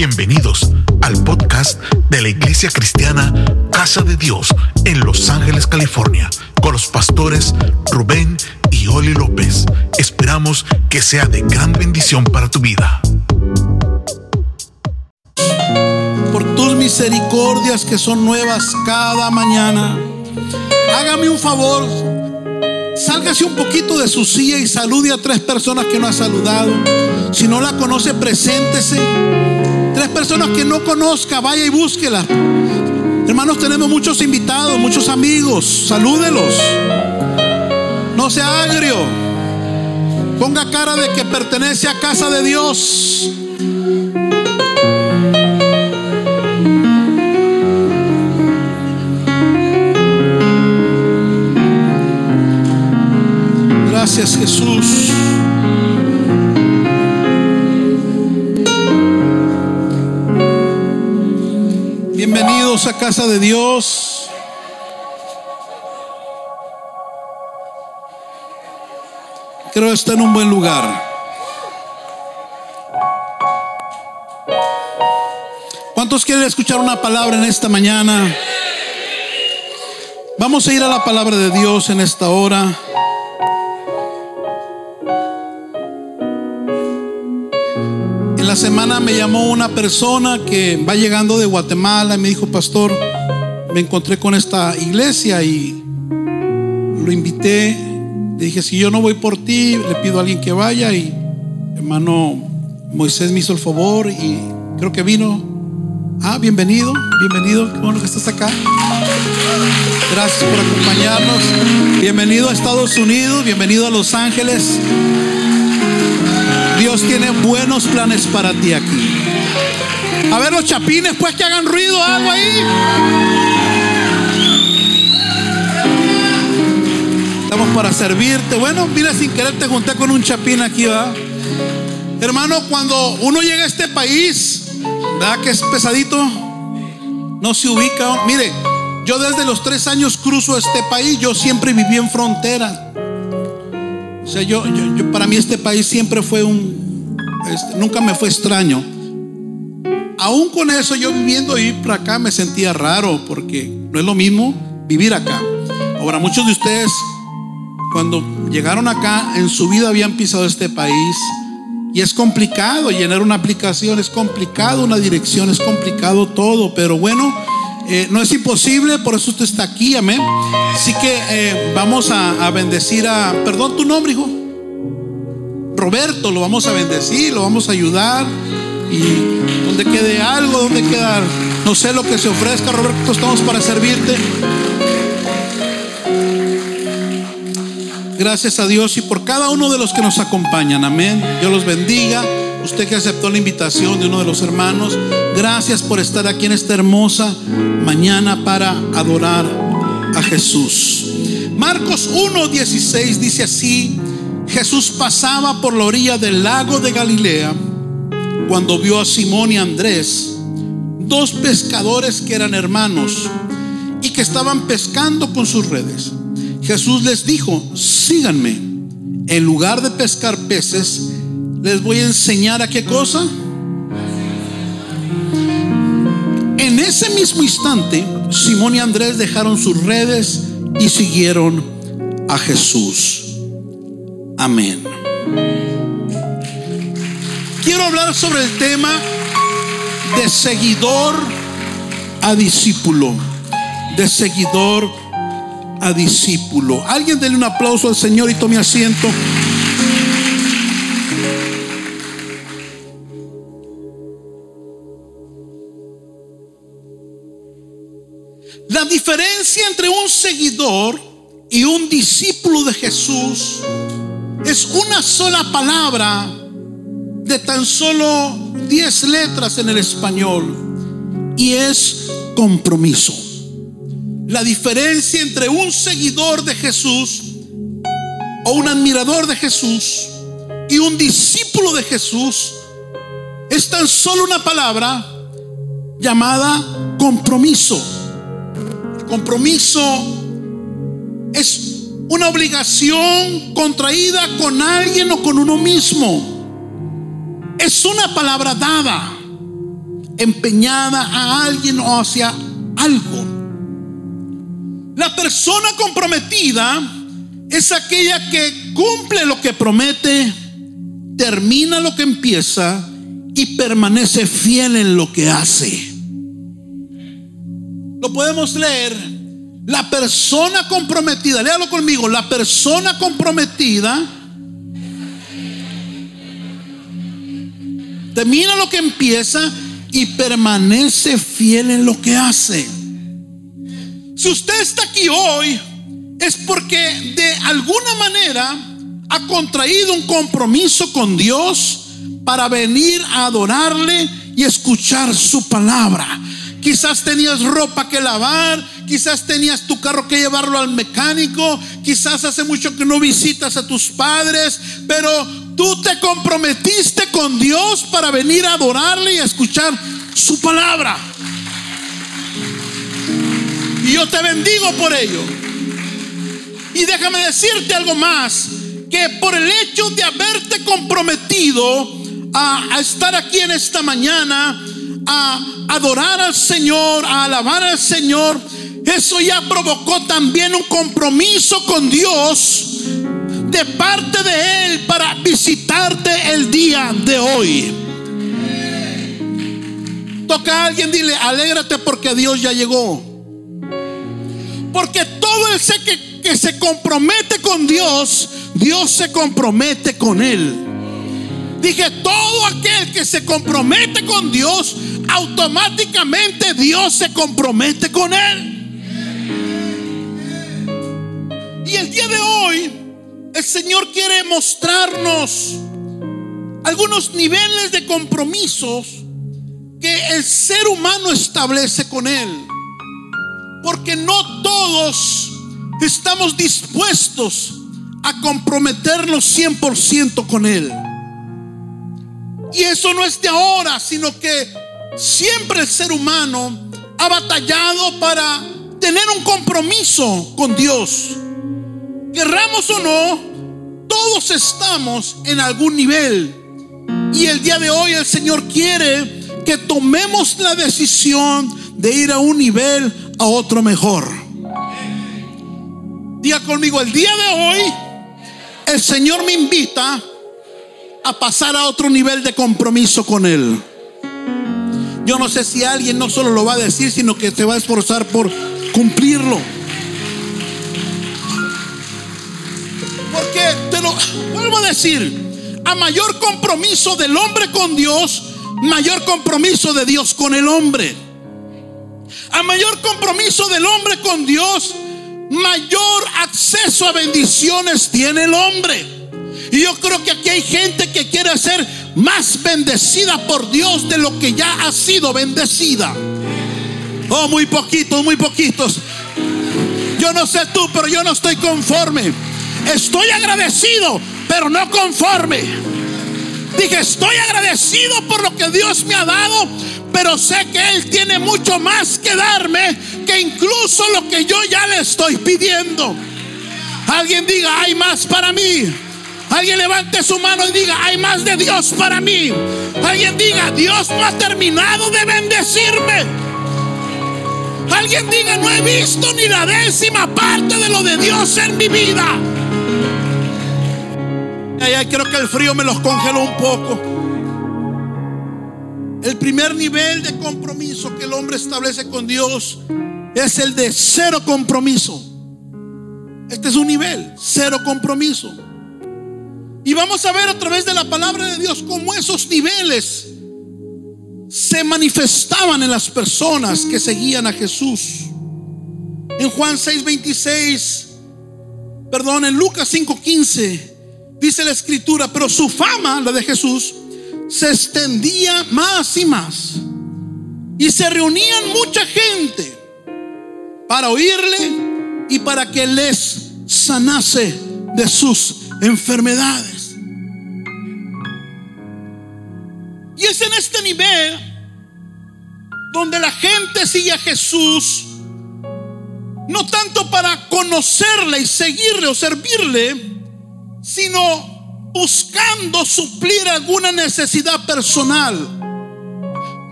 Bienvenidos al podcast de la Iglesia Cristiana Casa de Dios en Los Ángeles, California, con los pastores Rubén y Oli López. Esperamos que sea de gran bendición para tu vida. Por tus misericordias que son nuevas cada mañana. Hágame un favor. Sálgase un poquito de su silla y salude a tres personas que no ha saludado. Si no la conoce, preséntese. Tres personas que no conozca, vaya y búsquela. Hermanos, tenemos muchos invitados, muchos amigos. Salúdelos. No sea agrio. Ponga cara de que pertenece a casa de Dios. Gracias Jesús. Bienvenidos a casa de Dios. Creo que está en un buen lugar. ¿Cuántos quieren escuchar una palabra en esta mañana? Vamos a ir a la palabra de Dios en esta hora. Semana me llamó una persona que va llegando de Guatemala y me dijo, pastor, me encontré con esta iglesia y lo invité. Le dije, si yo no voy por ti, le pido a alguien que vaya y hermano Moisés me hizo el favor y creo que vino. Ah, bienvenido, bienvenido, qué bueno que estás acá. Gracias por acompañarnos. Bienvenido a Estados Unidos, bienvenido a Los Ángeles. Dios tiene buenos planes para ti aquí. A ver los chapines, pues que hagan ruido, algo ahí. Estamos para servirte. Bueno, mira, sin querer te junté con un chapín aquí, va. Hermano, cuando uno llega a este país, ¿verdad que es pesadito? No se ubica. Mire, yo desde los tres años cruzo este país. Yo siempre viví en frontera. O sea, yo, yo, yo, para mí este país siempre fue un, este, nunca me fue extraño. Aún con eso, yo viviendo ahí para acá me sentía raro porque no es lo mismo vivir acá. Ahora, muchos de ustedes, cuando llegaron acá, en su vida habían pisado este país y es complicado llenar una aplicación, es complicado una dirección, es complicado todo, pero bueno. Eh, no es imposible, por eso usted está aquí, amén. Así que eh, vamos a, a, bendecir a, perdón tu nombre, hijo. Roberto, lo vamos a bendecir, lo vamos a ayudar. Y donde quede algo, donde queda, no sé lo que se ofrezca, Roberto, estamos para servirte. Gracias a Dios y por cada uno de los que nos acompañan, amén. Dios los bendiga. Usted que aceptó la invitación de uno de los hermanos, gracias por estar aquí en esta hermosa mañana para adorar a Jesús. Marcos 1:16 dice así, Jesús pasaba por la orilla del lago de Galilea cuando vio a Simón y Andrés, dos pescadores que eran hermanos y que estaban pescando con sus redes. Jesús les dijo, síganme. En lugar de pescar peces, les voy a enseñar a qué cosa. Ese mismo instante, Simón y Andrés dejaron sus redes y siguieron a Jesús. Amén. Quiero hablar sobre el tema de seguidor a discípulo. De seguidor a discípulo. Alguien denle un aplauso al Señor y tome asiento. La diferencia entre un seguidor y un discípulo de Jesús es una sola palabra de tan solo 10 letras en el español y es compromiso. La diferencia entre un seguidor de Jesús o un admirador de Jesús y un discípulo de Jesús es tan solo una palabra llamada compromiso. Compromiso es una obligación contraída con alguien o con uno mismo. Es una palabra dada. empeñada a alguien o hacia algo. La persona comprometida es aquella que cumple lo que promete, termina lo que empieza y permanece fiel en lo que hace. Lo podemos leer. La persona comprometida, léalo conmigo, la persona comprometida termina lo que empieza y permanece fiel en lo que hace. Si usted está aquí hoy, es porque de alguna manera ha contraído un compromiso con Dios para venir a adorarle y escuchar su palabra. Quizás tenías ropa que lavar, quizás tenías tu carro que llevarlo al mecánico, quizás hace mucho que no visitas a tus padres, pero tú te comprometiste con Dios para venir a adorarle y a escuchar su palabra. Y yo te bendigo por ello. Y déjame decirte algo más, que por el hecho de haberte comprometido a, a estar aquí en esta mañana, a adorar al Señor, a alabar al Señor, eso ya provocó también un compromiso con Dios de parte de Él para visitarte el día de hoy. Toca a alguien, dile, alégrate porque Dios ya llegó. Porque todo el que, que se compromete con Dios, Dios se compromete con Él. Dije, todo aquel que se compromete con Dios, automáticamente Dios se compromete con él. Y el día de hoy, el Señor quiere mostrarnos algunos niveles de compromisos que el ser humano establece con Él. Porque no todos estamos dispuestos a comprometernos 100% con Él. Y eso no es de ahora, sino que siempre el ser humano ha batallado para tener un compromiso con Dios. Querramos o no, todos estamos en algún nivel. Y el día de hoy el Señor quiere que tomemos la decisión de ir a un nivel a otro mejor. Diga conmigo, el día de hoy el Señor me invita a pasar a otro nivel de compromiso con Él. Yo no sé si alguien no solo lo va a decir, sino que se va a esforzar por cumplirlo. Porque te lo vuelvo a decir, a mayor compromiso del hombre con Dios, mayor compromiso de Dios con el hombre. A mayor compromiso del hombre con Dios, mayor acceso a bendiciones tiene el hombre. Y yo creo que aquí hay gente que quiere ser más bendecida por Dios de lo que ya ha sido bendecida. Oh, muy poquitos, muy poquitos. Yo no sé tú, pero yo no estoy conforme. Estoy agradecido, pero no conforme. Dije, estoy agradecido por lo que Dios me ha dado, pero sé que Él tiene mucho más que darme que incluso lo que yo ya le estoy pidiendo. Alguien diga, hay más para mí. Alguien levante su mano y diga, hay más de Dios para mí. Alguien diga, Dios no ha terminado de bendecirme. Alguien diga, no he visto ni la décima parte de lo de Dios en mi vida. Ay, creo que el frío me los congeló un poco. El primer nivel de compromiso que el hombre establece con Dios es el de cero compromiso. Este es un nivel, cero compromiso. Y vamos a ver a través de la palabra de Dios cómo esos niveles se manifestaban en las personas que seguían a Jesús. En Juan 6:26, perdón, en Lucas 5:15, dice la escritura, pero su fama, la de Jesús, se extendía más y más. Y se reunían mucha gente para oírle y para que les sanase de sus enfermedades. Y es en este nivel donde la gente sigue a Jesús, no tanto para conocerle y seguirle o servirle, sino buscando suplir alguna necesidad personal.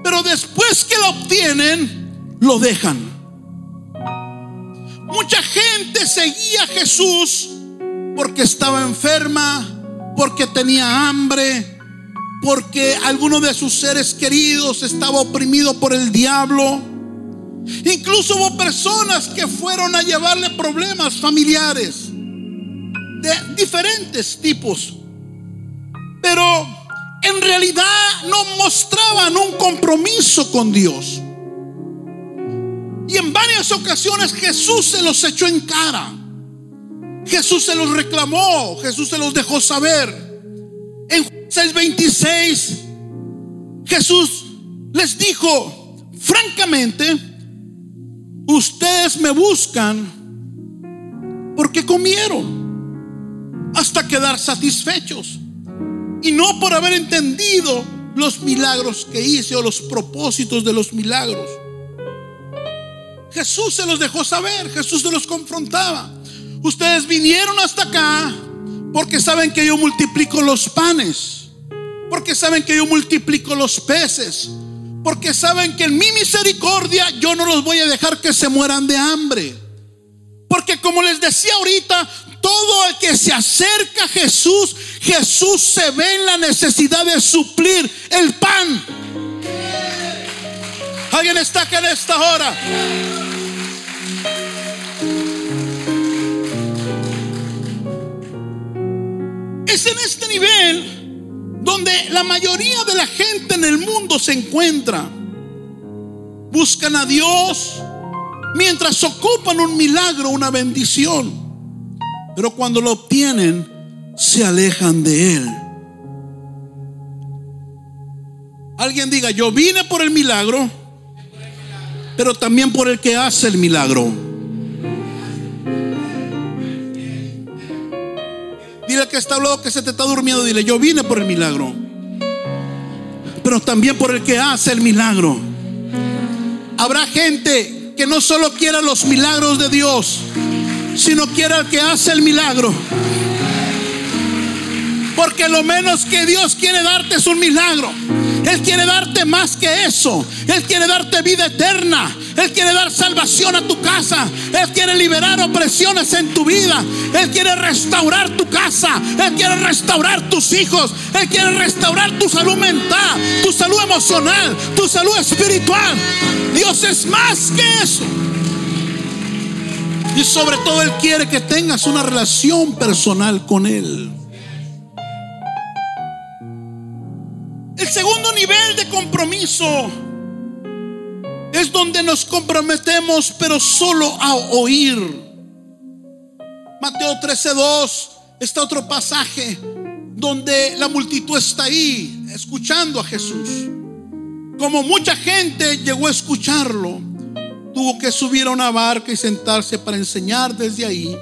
Pero después que lo obtienen, lo dejan. Mucha gente seguía a Jesús porque estaba enferma, porque tenía hambre, porque alguno de sus seres queridos estaba oprimido por el diablo. Incluso hubo personas que fueron a llevarle problemas familiares de diferentes tipos. Pero en realidad no mostraban un compromiso con Dios. Y en varias ocasiones Jesús se los echó en cara. Jesús se los reclamó, Jesús se los dejó saber. En 6:26 Jesús les dijo, francamente, ustedes me buscan porque comieron hasta quedar satisfechos y no por haber entendido los milagros que hice o los propósitos de los milagros. Jesús se los dejó saber, Jesús se los confrontaba. Ustedes vinieron hasta acá porque saben que yo multiplico los panes, porque saben que yo multiplico los peces, porque saben que en mi misericordia yo no los voy a dejar que se mueran de hambre. Porque como les decía ahorita, todo el que se acerca a Jesús, Jesús se ve en la necesidad de suplir el pan. ¿Alguien está acá en esta hora? Es en este nivel donde la mayoría de la gente en el mundo se encuentra. Buscan a Dios mientras ocupan un milagro, una bendición. Pero cuando lo obtienen, se alejan de Él. Alguien diga, yo vine por el milagro, pero también por el que hace el milagro. Dile que está hablando que se te está durmiendo, dile, yo vine por el milagro, pero también por el que hace el milagro. Habrá gente que no solo quiera los milagros de Dios, sino quiere al que hace el milagro. Porque lo menos que Dios quiere darte es un milagro. Él quiere darte más que eso. Él quiere darte vida eterna. Él quiere dar salvación a tu casa. Él quiere liberar opresiones en tu vida. Él quiere restaurar tu casa. Él quiere restaurar tus hijos. Él quiere restaurar tu salud mental, tu salud emocional, tu salud espiritual. Dios es más que eso. Y sobre todo Él quiere que tengas una relación personal con Él. Nivel de compromiso es donde nos comprometemos, pero solo a oír. Mateo 13:2 está otro pasaje donde la multitud está ahí escuchando a Jesús. Como mucha gente llegó a escucharlo, tuvo que subir a una barca y sentarse para enseñar desde ahí.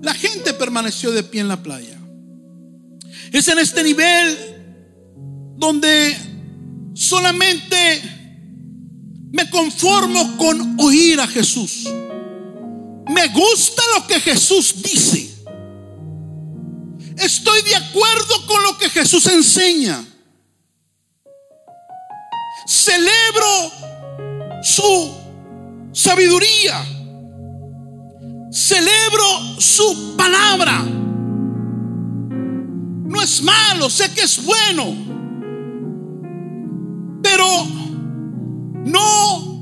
La gente permaneció de pie en la playa. Es en este nivel donde solamente me conformo con oír a Jesús. Me gusta lo que Jesús dice. Estoy de acuerdo con lo que Jesús enseña. Celebro su sabiduría. Celebro su palabra. No es malo, sé que es bueno. No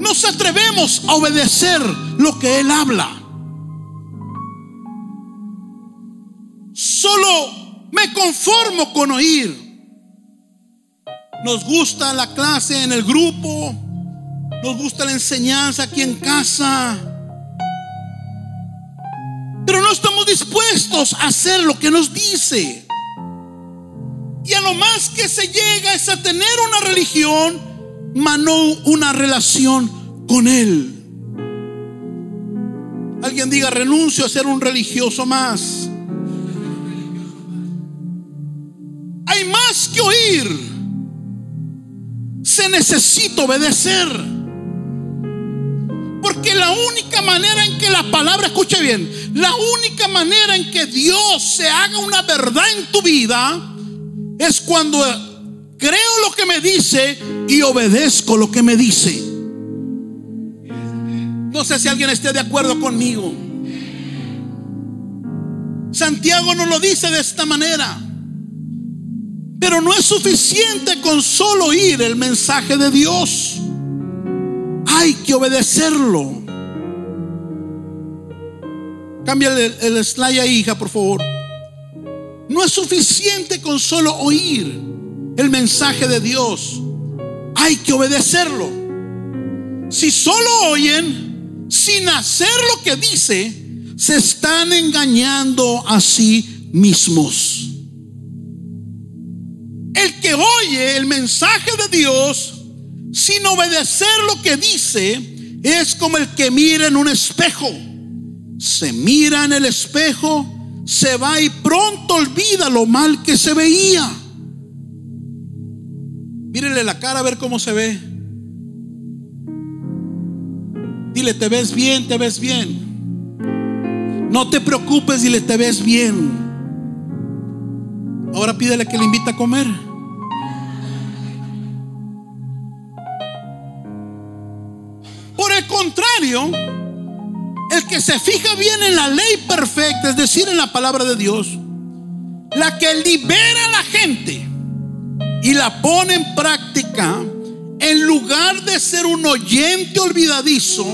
nos atrevemos a obedecer lo que Él habla. Solo me conformo con oír. Nos gusta la clase en el grupo, nos gusta la enseñanza aquí en casa. Pero no estamos dispuestos a hacer lo que nos dice. Y a lo más que se llega es a tener una religión, mas no una relación con Él. Alguien diga, renuncio a ser un religioso más. Hay más que oír. Se necesita obedecer. Porque la única manera en que la palabra, escuche bien, la única manera en que Dios se haga una verdad en tu vida es cuando creo lo que me dice y obedezco lo que me dice. No sé si alguien esté de acuerdo conmigo. Santiago nos lo dice de esta manera. Pero no es suficiente con solo oír el mensaje de Dios. Hay que obedecerlo. Cámbiale el, el slide ahí, hija, por favor. No es suficiente con solo oír el mensaje de Dios. Hay que obedecerlo. Si solo oyen sin hacer lo que dice, se están engañando a sí mismos. El que oye el mensaje de Dios sin obedecer lo que dice es como el que mira en un espejo. Se mira en el espejo, se va y pronto olvida lo mal que se veía. Mírenle la cara a ver cómo se ve. Dile, te ves bien, te ves bien. No te preocupes, dile, te ves bien. Ahora pídele que le invite a comer. Por el contrario, que se fija bien en la ley perfecta, es decir, en la palabra de Dios, la que libera a la gente y la pone en práctica, en lugar de ser un oyente olvidadizo,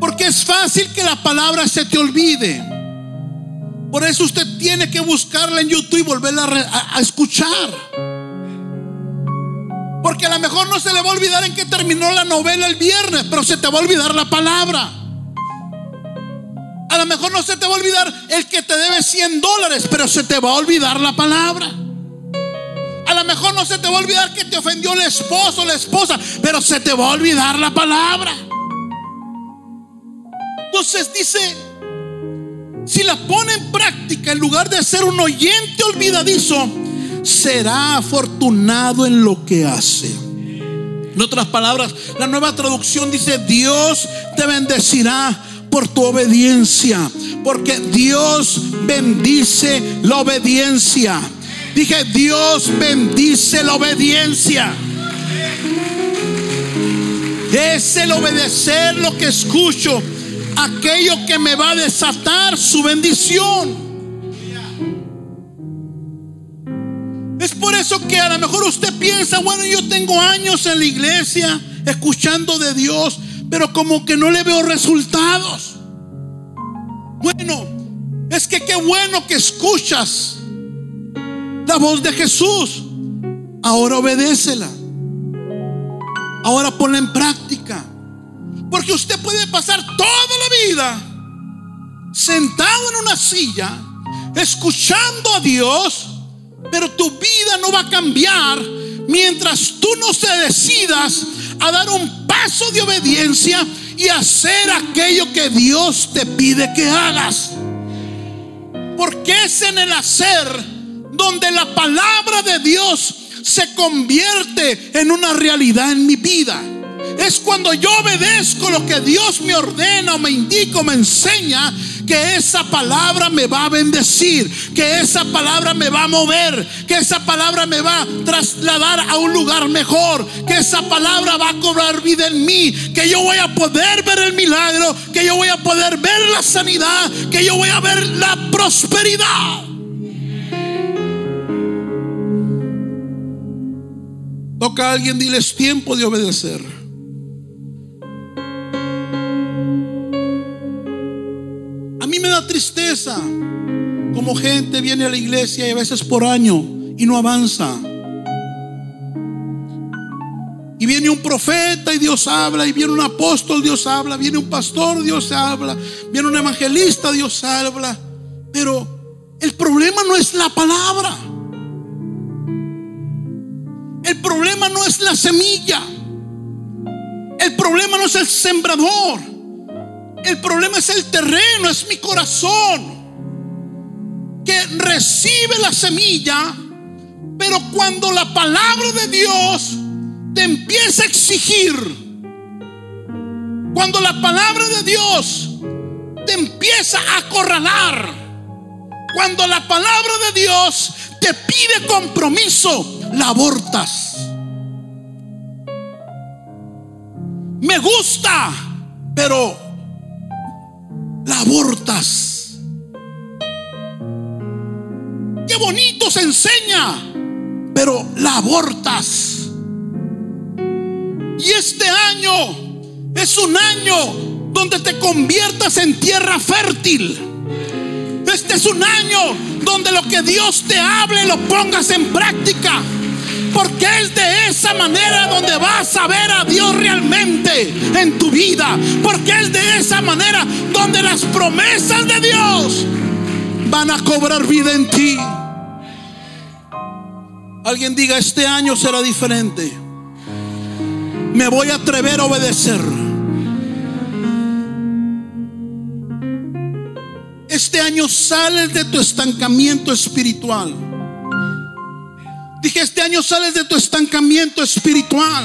porque es fácil que la palabra se te olvide. Por eso usted tiene que buscarla en YouTube y volverla a, escuchar. Porque a lo mejor no se le va a olvidar en que terminó la novela el viernes, pero se te va a olvidar la palabra. A lo mejor no se te va a olvidar el que te debe 100 dólares, pero se te va a olvidar la palabra. A lo mejor no se te va a olvidar que te ofendió el esposo o la esposa, pero se te va a olvidar la palabra. Entonces dice, si la pone en práctica en lugar de ser un oyente olvidadizo, será afortunado en lo que hace. En otras palabras, la nueva traducción dice, Dios te bendecirá por tu obediencia, porque Dios bendice la obediencia. Dije, Dios bendice la obediencia. Es el obedecer lo que escucho, aquello que me va a desatar su bendición. Es por eso que a lo mejor usted piensa, bueno, yo tengo años en la iglesia escuchando de Dios, pero como que no le veo resultados. Bueno, es que qué bueno que escuchas la voz de Jesús. Ahora obedécela. Ahora ponla en práctica. Porque usted puede pasar toda la vida sentado en una silla, escuchando a Dios, pero tu vida no va a cambiar mientras tú no te decidas a dar un paso de obediencia y hacer aquello que Dios te pide que hagas. Porque es en el hacer donde la palabra de Dios se convierte en una realidad en mi vida. Es cuando yo obedezco lo que Dios me ordena o me indica o me enseña que esa palabra me va a bendecir, que esa palabra me va a mover, que esa palabra me va a trasladar a un lugar mejor, que esa palabra va a cobrar vida en mí, que yo voy a poder ver el milagro, que yo voy a poder ver la sanidad, que yo voy a ver la prosperidad. Toca a alguien, diles tiempo de obedecer. Tristeza como gente viene a la iglesia y a veces por año y no avanza. Y viene un profeta y Dios habla, y viene un apóstol, Dios habla, viene un pastor, Dios habla, viene un evangelista, Dios habla. Pero el problema no es la palabra. El problema no es la semilla. El problema no es el sembrador. El problema es el terreno, es mi corazón. Que recibe la semilla, pero cuando la palabra de Dios te empieza a exigir, cuando la palabra de Dios te empieza a acorralar, Cuando la palabra de Dios te pide compromiso, la abortas. Me gusta, pero la abortas. Qué bonito se enseña, pero la abortas. Y este año es un año donde te conviertas en tierra fértil. Este es un año donde lo que Dios te hable lo pongas en práctica. Porque es de esa manera donde vas a ver a Dios realmente en tu vida. Porque es de esa manera donde las promesas de Dios van a cobrar vida en ti. Alguien diga, este año será diferente. Me voy a atrever a obedecer. Este año sales de tu estancamiento espiritual. Dije, este año sales de tu estancamiento espiritual.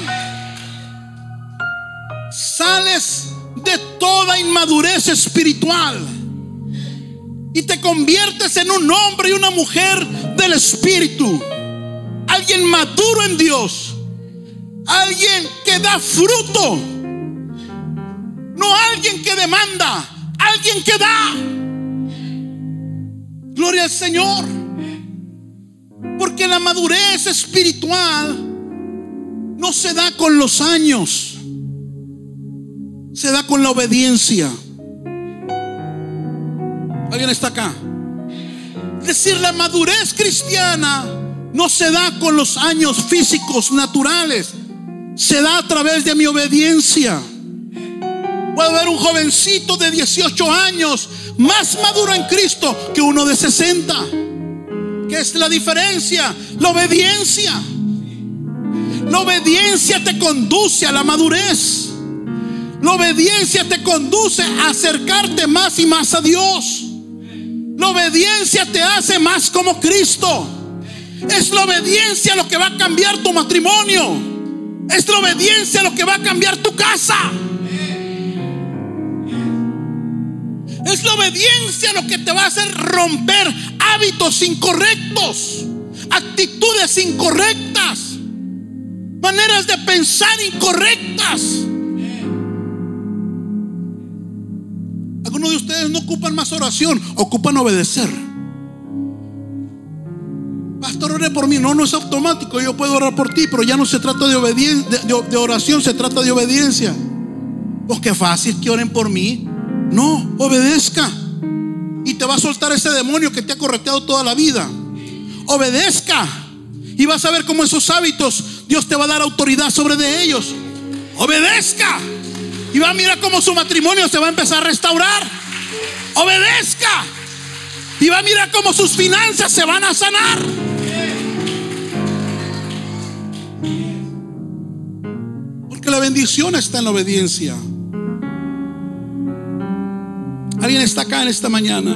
Sales de toda inmadurez espiritual. Y te conviertes en un hombre y una mujer del espíritu. Alguien maduro en Dios. Alguien que da fruto. No alguien que demanda. Alguien que da. Gloria al Señor. Porque la madurez espiritual no se da con los años, se da con la obediencia. ¿Alguien está acá? Es decir, la madurez cristiana no se da con los años físicos naturales, se da a través de mi obediencia. Puede haber un jovencito de 18 años más maduro en Cristo que uno de 60. ¿Qué es la diferencia? La obediencia. La obediencia te conduce a la madurez. La obediencia te conduce a acercarte más y más a Dios. La obediencia te hace más como Cristo. Es la obediencia lo que va a cambiar tu matrimonio. Es la obediencia lo que va a cambiar tu casa. Es la obediencia lo que te va a hacer romper hábitos incorrectos, actitudes incorrectas, maneras de pensar incorrectas. Algunos de ustedes no ocupan más oración, ocupan obedecer. Pastor, ore por mí. No, no es automático. Yo puedo orar por ti, pero ya no se trata de, obediencia, de, oración, se trata de obediencia. Pues qué fácil que oren por mí. No, obedezca. Y te va a soltar ese demonio que te ha correteado toda la vida. Obedezca. Y vas a ver cómo esos hábitos Dios te va a dar autoridad sobre de ellos. Obedezca. Y va a mirar cómo su matrimonio se va a empezar a restaurar. Obedezca. Y va a mirar cómo sus finanzas se van a sanar. Porque la bendición está en la obediencia. Alguien está acá en esta mañana.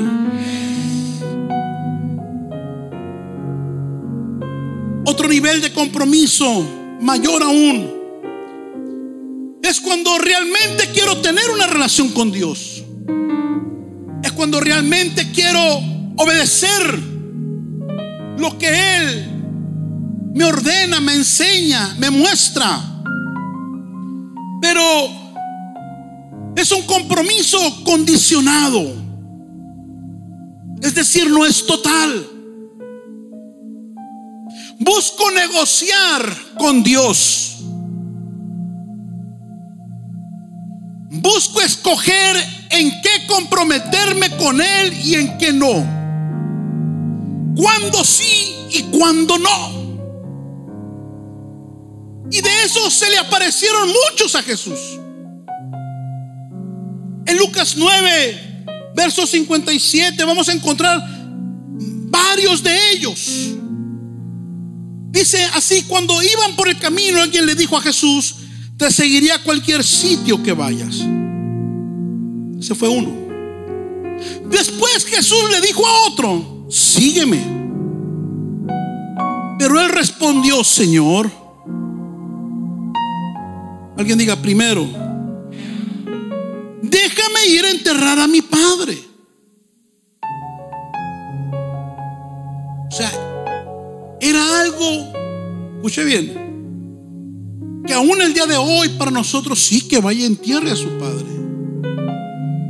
Otro nivel de compromiso mayor aún es cuando realmente quiero tener una relación con Dios. Es cuando realmente quiero obedecer lo que Él me ordena, me enseña, me muestra. Pero es un compromiso condicionado. Es decir, no es total. Busco negociar con Dios. Busco escoger en qué comprometerme con Él y en qué no. Cuándo sí y cuándo no. Y de eso se le aparecieron muchos a Jesús. En Lucas 9, verso 57, vamos a encontrar varios de ellos. Dice así, cuando iban por el camino, alguien le dijo a Jesús, te seguiría a cualquier sitio que vayas. Se fue uno. Después Jesús le dijo a otro, sígueme. Pero él respondió, Señor, alguien diga primero, déjame ir a enterrar a mi padre. sea, era algo, escuche bien, que aún el día de hoy para nosotros sí que vaya en tierra a su padre.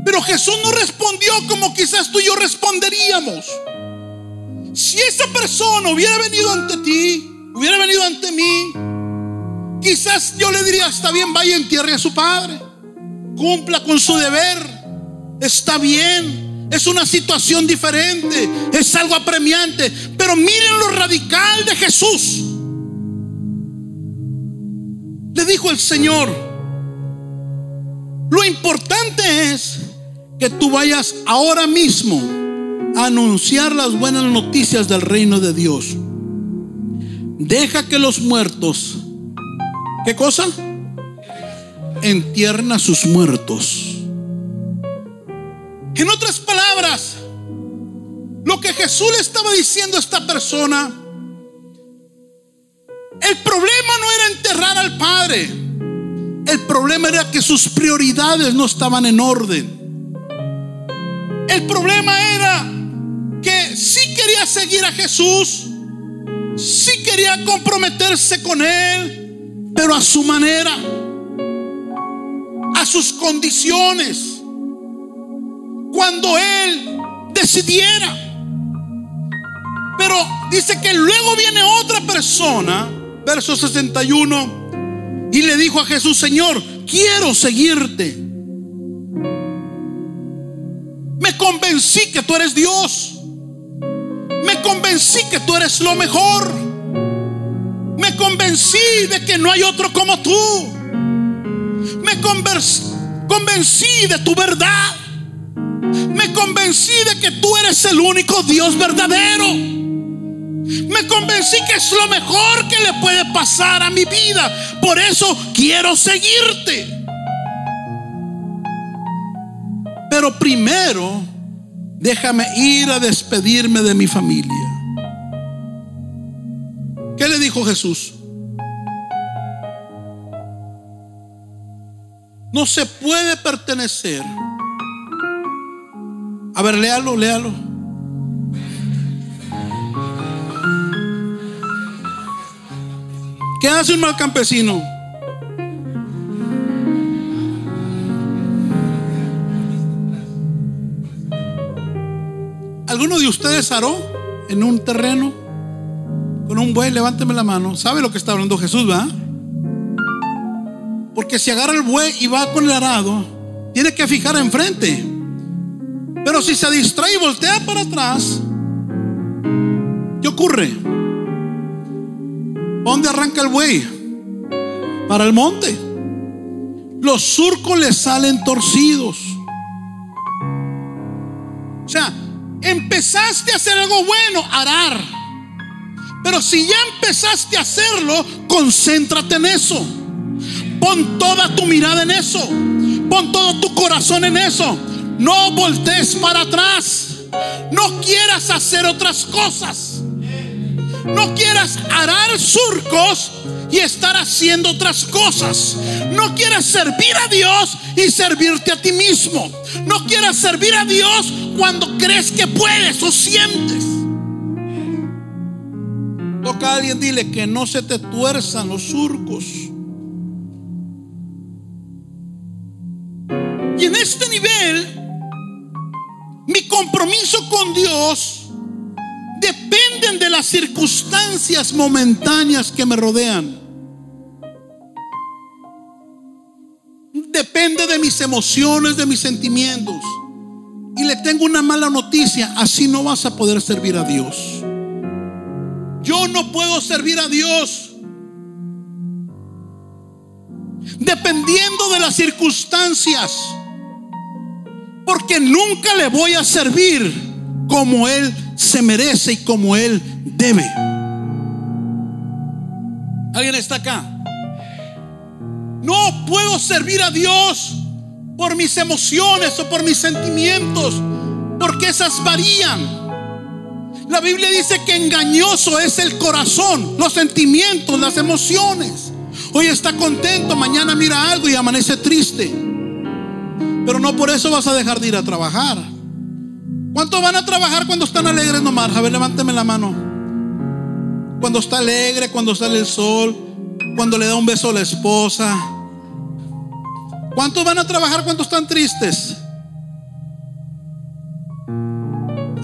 Pero Jesús no respondió como quizás tú y yo responderíamos. Si esa persona hubiera venido ante ti, hubiera venido ante mí, quizás yo le diría, está bien, vaya en tierra a su padre, cumpla con su deber, está bien, es una situación diferente, es algo apremiante, pero miren lo radical de Jesús. Le dijo el Señor, lo importante es que tú vayas ahora mismo a anunciar las buenas noticias del reino de Dios. Deja que los muertos, ¿qué cosa? Entierren a sus muertos. En otras palabras, lo que Jesús le estaba diciendo a esta persona, el problema no era enterrar al Padre, el problema era que sus prioridades no estaban en orden. El problema era que sí quería seguir a Jesús, sí quería comprometerse con Él, pero a su manera, a sus condiciones, cuando Él decidiera. Pero dice que luego viene otra persona, verso 61, y le dijo a Jesús, Señor, quiero seguirte. Me convencí que tú eres Dios. Me convencí que tú eres lo mejor. Me convencí de que no hay otro como tú. Me convencí de tu verdad. Me convencí de que tú eres el único Dios verdadero. Me convencí que es lo mejor que le puede pasar a mi vida. Por eso quiero seguirte. Pero primero, déjame ir a despedirme de mi familia. ¿Qué le dijo Jesús? No se puede pertenecer. A ver, léalo, léalo. ¿Qué hace un mal campesino? ¿Alguno de ustedes aró en un terreno con un buey? Levánteme la mano. ¿Sabe lo que está hablando Jesús, va? Porque si agarra el buey y va con el arado, tiene que fijar enfrente. Pero si se distrae y voltea para atrás, ¿qué ocurre? ¿Dónde arranca el buey? Para el monte. Los surcos le salen torcidos. O sea, empezaste a hacer algo bueno, arar. Pero si ya empezaste a hacerlo, concéntrate en eso. Pon toda tu mirada en eso. Pon todo tu corazón en eso. No voltees para atrás. No quieras hacer otras cosas. No quieras arar surcos y estar haciendo otras cosas. No quieras servir a Dios y servirte a ti mismo. No quieras servir a Dios cuando crees que puedes o sientes. Toca a alguien, dile que no se te tuerzan los surcos. Y en este nivel, mi compromiso con Dios dependen de las circunstancias momentáneas que me rodean. Depende de mis emociones, de mis sentimientos. Y le tengo una mala noticia, así no vas a poder servir a Dios. Yo no puedo servir a Dios dependiendo de las circunstancias, porque nunca le voy a servir como Él se merece y como Él debe. ¿Alguien está acá? No puedo servir a Dios por mis emociones o por mis sentimientos, porque esas varían. La Biblia dice que engañoso es el corazón, los sentimientos, las emociones. Hoy está contento, mañana mira algo y amanece triste. Pero no por eso vas a dejar de ir a trabajar. ¿Cuántos van a trabajar cuando están alegres nomás? A ver, levánteme la mano. Cuando está alegre, cuando sale el sol, cuando le da un beso a la esposa. ¿Cuántos van a trabajar cuando están tristes?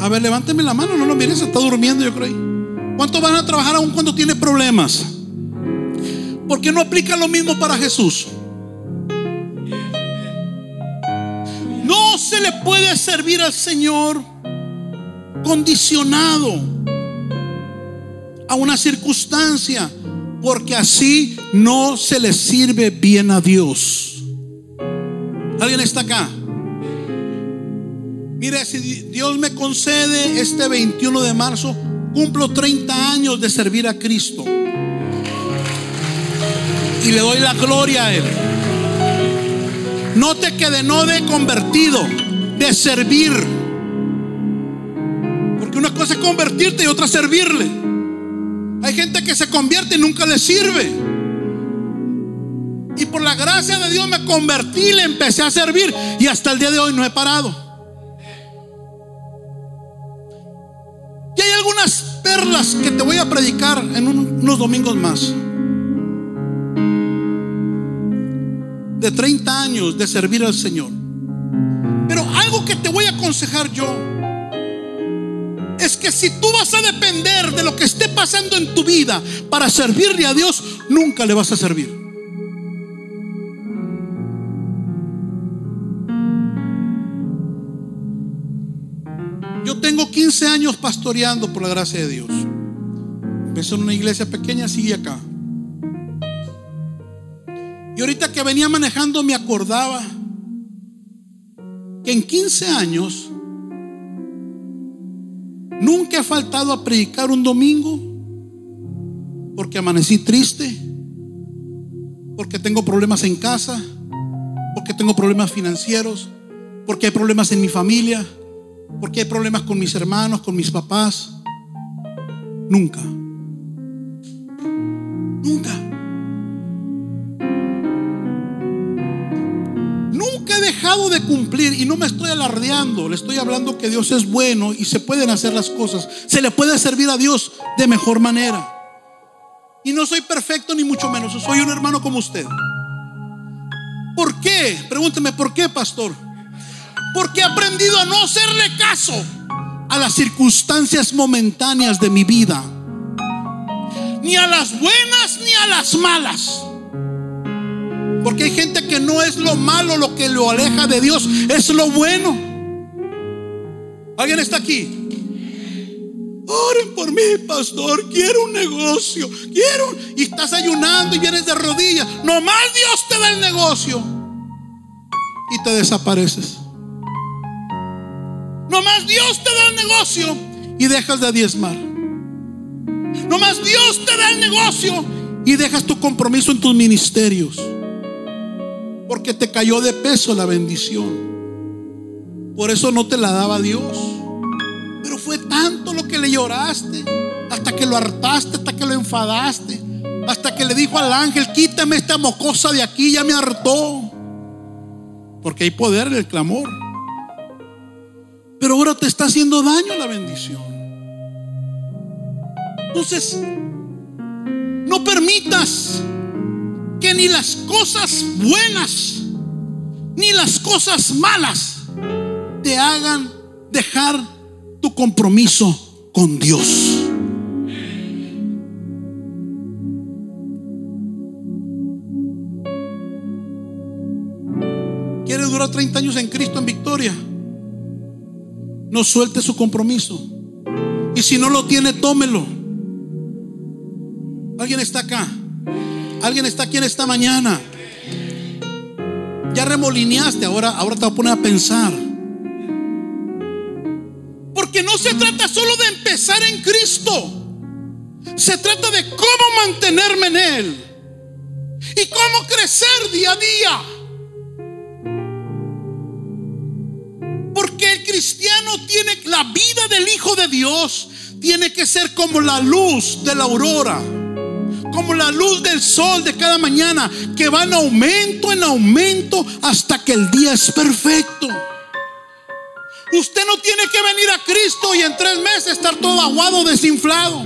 A ver, levánteme la mano, no lo mires, está durmiendo, yo creo. ¿Cuántos van a trabajar aún cuando tiene problemas? ¿Por qué no aplica lo mismo para Jesús? Se le puede servir al Señor condicionado a una circunstancia, porque así no se le sirve bien a Dios. ¿Alguien está acá? Mire, si Dios me concede este 21 de marzo, cumplo 30 años de servir a Cristo. Y le doy la gloria a Él. Note que de no de convertido, de servir. Porque una cosa es convertirte y otra servirle. Hay gente que se convierte y nunca le sirve. Y por la gracia de Dios me convertí, le empecé a servir y hasta el día de hoy no he parado. Y hay algunas perlas que te voy a predicar en unos domingos más. De 30 años de servir al Señor. Pero algo que te voy a aconsejar yo es que si tú vas a depender de lo que esté pasando en tu vida para servirle a Dios, nunca le vas a servir. Yo tengo 15 años pastoreando por la gracia de Dios. Empecé en una iglesia pequeña, sigue acá. Ahorita que venía manejando me acordaba que en 15 años nunca he faltado a predicar un domingo porque amanecí triste, porque tengo problemas en casa, porque tengo problemas financieros, porque hay problemas en mi familia porque hay problemas con mis hermanos, con mis papás. Nunca. Nunca. De cumplir y no me estoy alardeando. Le estoy hablando que Dios es bueno y se pueden hacer las cosas. Se le puede servir a Dios de mejor manera. Y no soy perfecto ni mucho menos. Soy un hermano como usted. ¿Por qué? Pregúnteme, ¿por qué, pastor? Porque he aprendido a no hacerle caso a las circunstancias momentáneas de mi vida. Ni a las buenas ni a las malas. Porque hay gente que no es lo malo lo que lo aleja de Dios, es lo bueno. ¿Alguien está aquí? Oren por mí, pastor. Quiero un negocio. Quiero. Y estás ayunando y vienes de rodillas. Nomás Dios te da el negocio. Y te desapareces. Nomás Dios te da el negocio y dejas de diezmar. Nomás Dios te da el negocio y dejas tu compromiso en tus ministerios. Porque te cayó de peso la bendición. Por eso no te la daba Dios. Pero fue tanto lo que le lloraste, hasta que lo hartaste, hasta que lo enfadaste, hasta que le dijo al ángel, quítame esta mocosa de aquí, ya me hartó. Porque hay poder en el clamor. Pero ahora te está haciendo daño la bendición. Entonces, no permitas que ni las cosas buenas ni las cosas malas te hagan dejar tu compromiso con Dios. ¿Quiere durar 30 años en Cristo en victoria? no suelte su compromiso. Y si no lo tiene, tómelo. ¿Alguien está acá? ¿Alguien está aquí en esta mañana? Ya remolineaste, ahora, ahora te voy a poner a pensar. Porque no se trata solo de empezar en Cristo. Se trata de cómo mantenerme en Él. Y cómo crecer día a día. el cristiano tiene la vida del Hijo de Dios, tiene que ser como la luz de la aurora, como la luz del sol de cada mañana, que va en aumento, en aumento, hasta que el día es perfecto. Usted no tiene que venir a Cristo y en tres meses estar todo aguado, desinflado.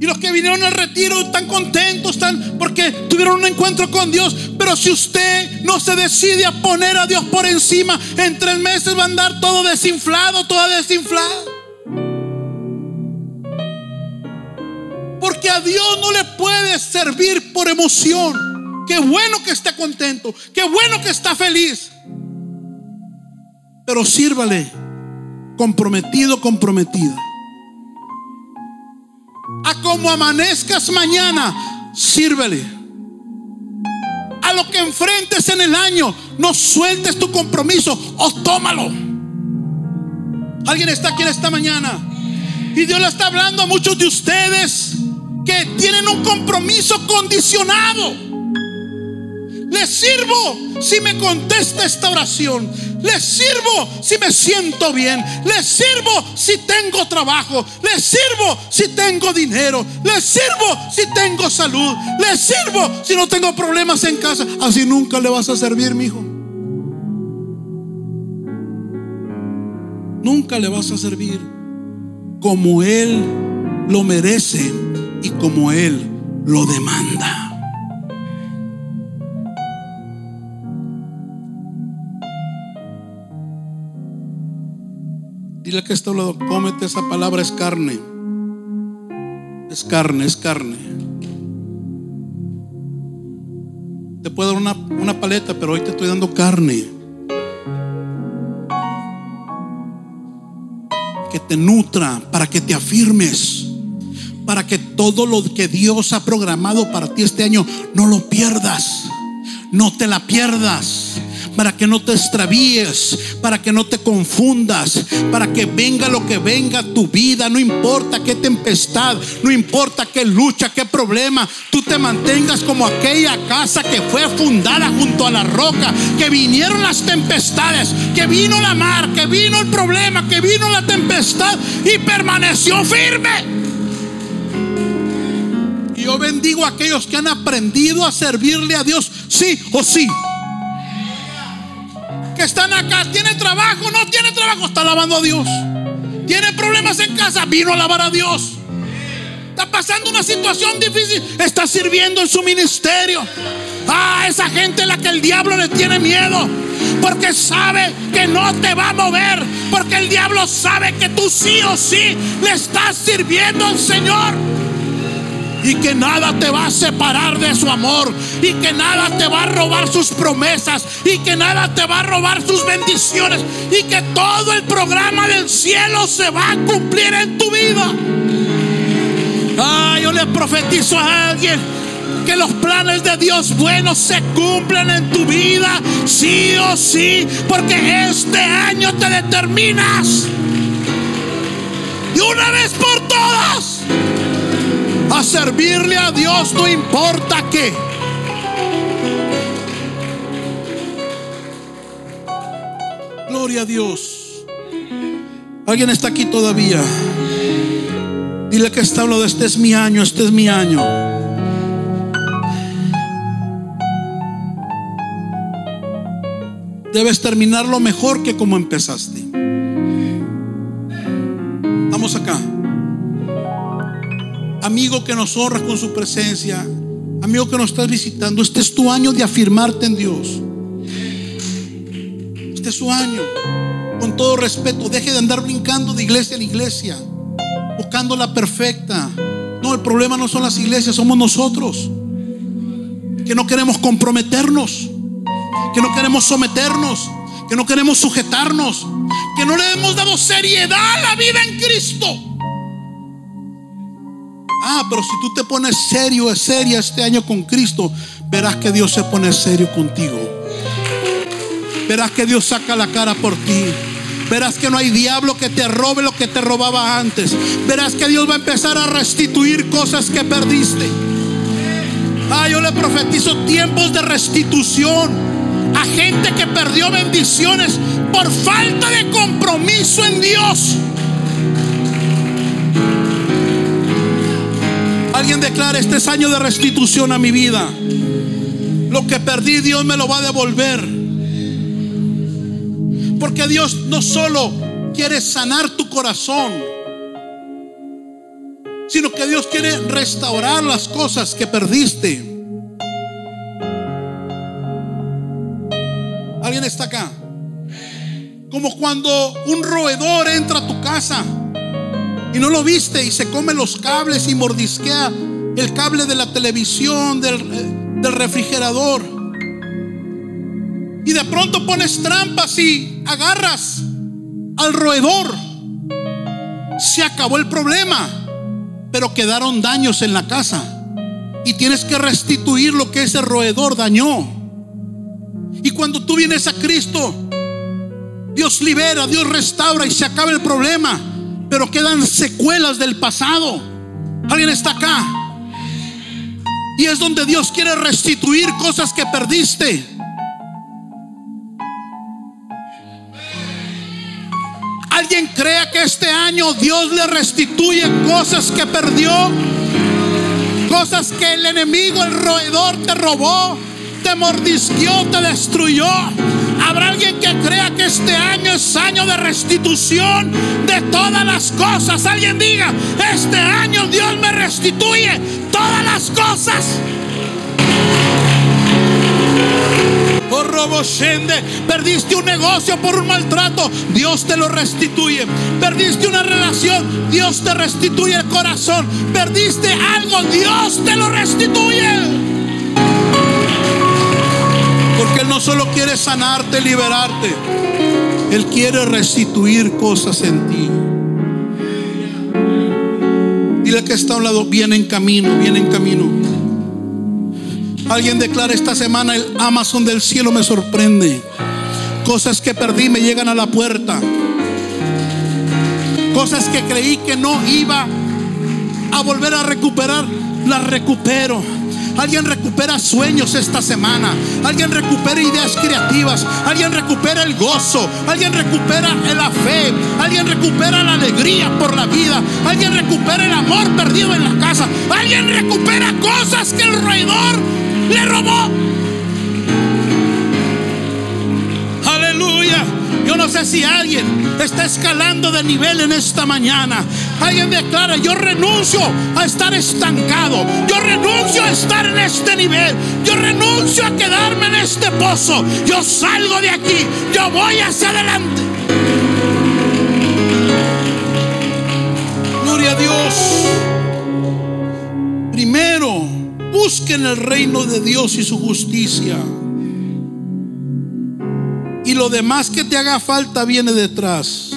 Y los que vinieron al retiro están contentos, están porque tuvieron un encuentro con Dios. Pero si usted no se decide a poner a Dios por encima, en tres meses va a andar todo desinflado, toda desinflada. Porque a Dios no le puede servir por emoción. Qué bueno que esté contento, qué bueno que está feliz. Pero sírvale comprometido, comprometida. A como amanezcas mañana, sírvele. A lo que enfrentes en el año, no sueltes tu compromiso o tómalo. Alguien está aquí en esta mañana. Y Dios le está hablando a muchos de ustedes que tienen un compromiso condicionado. Le sirvo si me contesta esta oración. Le sirvo si me siento bien. Le sirvo si tengo trabajo. Le sirvo si tengo dinero. Le sirvo si tengo salud. Le sirvo si no tengo problemas en casa. Así nunca le vas a servir, mi hijo. Nunca le vas a servir como Él lo merece y como Él lo demanda. Dile que está hablando, cómete esa palabra, es carne. Es carne, es carne. Te puedo dar una, una paleta, pero hoy te estoy dando carne. Que te nutra, para que te afirmes. Para que todo lo que Dios ha programado para ti este año no lo pierdas. No te la pierdas para que no te extravíes, para que no te confundas, para que venga lo que venga tu vida, no importa qué tempestad, no importa qué lucha, qué problema, tú te mantengas como aquella casa que fue fundada junto a la roca, que vinieron las tempestades, que vino la mar, que vino el problema, que vino la tempestad y permaneció firme. Yo bendigo a aquellos que han aprendido a servirle a Dios, sí o sí que están acá. ¿Tiene trabajo? No tiene trabajo. Está alabando a Dios. ¿Tiene problemas en casa? Vino a alabar a Dios. Está pasando una situación difícil. Está sirviendo en su ministerio. Ah, esa gente a la que el diablo le tiene miedo. Porque sabe que no te va a mover. Porque el diablo sabe que tú sí o sí le estás sirviendo al Señor y que nada te va a separar de su amor y que nada te va a robar sus promesas y que nada te va a robar sus bendiciones y que todo el programa del cielo se va a cumplir en tu vida. Ah, yo le profetizo a alguien que los planes de Dios buenos se cumplen en tu vida, sí o sí, porque este año te determinas de una vez por todas a servirle a Dios no importa qué. Gloria a Dios. ¿Alguien está aquí todavía? Dile que está hablando, este es mi año, este es mi año. Debes terminarlo mejor que como empezaste. Amigo que nos honra con su presencia, amigo que nos estás visitando, este es tu año de afirmarte en Dios. Este es su año. Con todo respeto, deje de andar brincando de iglesia en iglesia, buscando la perfecta. No, el problema no son las iglesias, somos nosotros. Que no queremos comprometernos, que no queremos someternos, que no queremos sujetarnos, que no le hemos dado seriedad a la vida en Cristo. Ah, pero si tú te pones serio, es seria este año con Cristo, verás que Dios se pone serio contigo. Verás que Dios saca la cara por ti. Verás que no hay diablo que te robe lo que te robaba antes. Verás que Dios va a empezar a restituir cosas que perdiste. Ah, yo le profetizo tiempos de restitución a gente que perdió bendiciones por falta de compromiso en Dios. Alguien declara, este es año de restitución a mi vida. Lo que perdí, Dios me lo va a devolver. Porque Dios no solo quiere sanar tu corazón, sino que Dios quiere restaurar las cosas que perdiste. ¿Alguien está acá? Como cuando un roedor entra a tu casa y no lo viste y se come los cables y mordisquea el cable de la televisión, del, eh, del refrigerador. Y de pronto pones trampas y agarras al roedor. Se acabó el problema, pero quedaron daños en la casa. Y tienes que restituir lo que ese roedor dañó. Y cuando tú vienes a Cristo, Dios libera, Dios restaura y se acaba el problema. Pero quedan secuelas del pasado. ¿Alguien está acá? Y es donde Dios quiere restituir cosas que perdiste. ¿Alguien crea que este año Dios le restituye cosas que perdió? Cosas que el enemigo, el roedor te robó te mordisqueó, te destruyó. Habrá alguien que crea que este año es año de restitución de todas las cosas. Alguien diga, este año Dios me restituye todas las cosas. Oh, perdiste un negocio por un maltrato, Dios te lo restituye. Perdiste una relación, Dios te restituye el corazón. Perdiste algo, Dios te lo restituye. Porque Él no solo quiere sanarte, liberarte, Él quiere restituir cosas en ti. Dile que está a un lado, viene en camino, viene en camino. Alguien declara esta semana, el Amazon del cielo me sorprende. Cosas que perdí me llegan a la puerta. Cosas que creí que no iba a volver a recuperar, las recupero. Alguien recupera sueños esta semana. Alguien recupera ideas creativas. Alguien recupera el gozo. Alguien recupera la fe. Alguien recupera la alegría por la vida. Alguien recupera el amor perdido en la casa. Alguien recupera cosas que el roedor le robó. Si alguien está escalando de nivel en esta mañana. Alguien declara, yo renuncio a estar estancado. Yo renuncio a estar en este nivel. Yo renuncio a quedarme en este pozo. Yo salgo de aquí. Yo voy hacia adelante. Gloria a Dios. Primero, busquen el reino de Dios y su justicia lo demás que te haga falta viene detrás.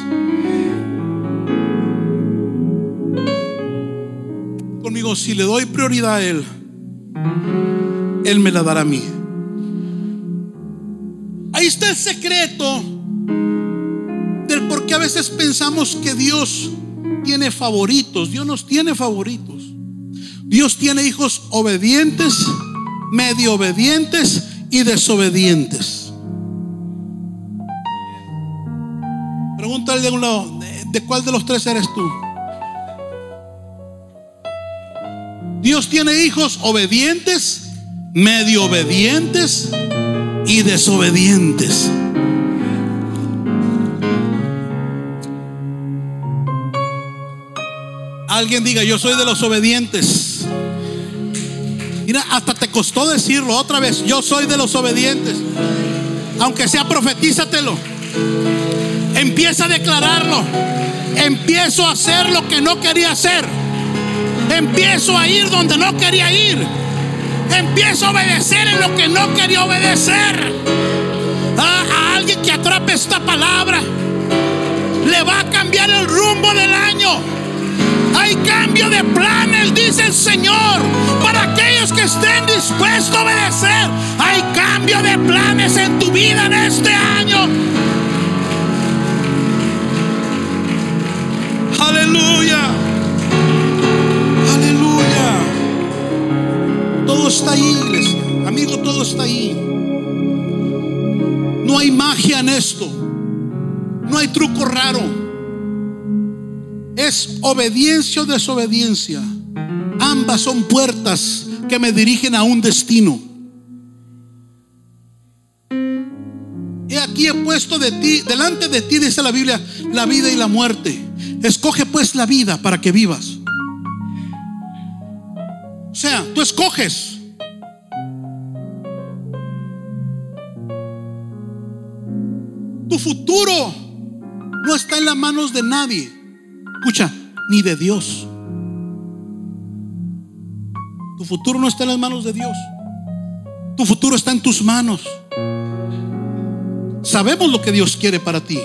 Conmigo, si le doy prioridad a Él, Él me la dará a mí. Ahí está el secreto del por qué a veces pensamos que Dios tiene favoritos. Dios nos tiene favoritos. Dios tiene hijos obedientes, medio obedientes y desobedientes. ¿De cuál de los tres eres tú? Dios tiene hijos obedientes, medio obedientes y desobedientes. Alguien diga, yo soy de los obedientes. Mira, hasta te costó decirlo otra vez, yo soy de los obedientes. Aunque sea profetízatelo. Empieza a declararlo. Empiezo a hacer lo que no quería hacer. Empiezo a ir donde no quería ir. Empiezo a obedecer en lo que no quería obedecer. A alguien que atrape esta palabra le va a cambiar el rumbo del año. Hay cambio de planes, dice el Señor, para aquellos que estén dispuestos a obedecer. Hay cambio de planes en tu vida en este año. Esto. No hay truco raro. Es obediencia o desobediencia. Ambas son puertas que me dirigen a un destino. He aquí he puesto de ti, delante de ti, dice la Biblia, la vida y la muerte. Escoge pues la vida para que vivas. sea, tú escoges. Tu futuro no está en las manos de nadie. Escucha, ni de Dios. Tu futuro no está en las manos de Dios. Tu futuro está en tus manos. Sabemos lo que Dios quiere para ti.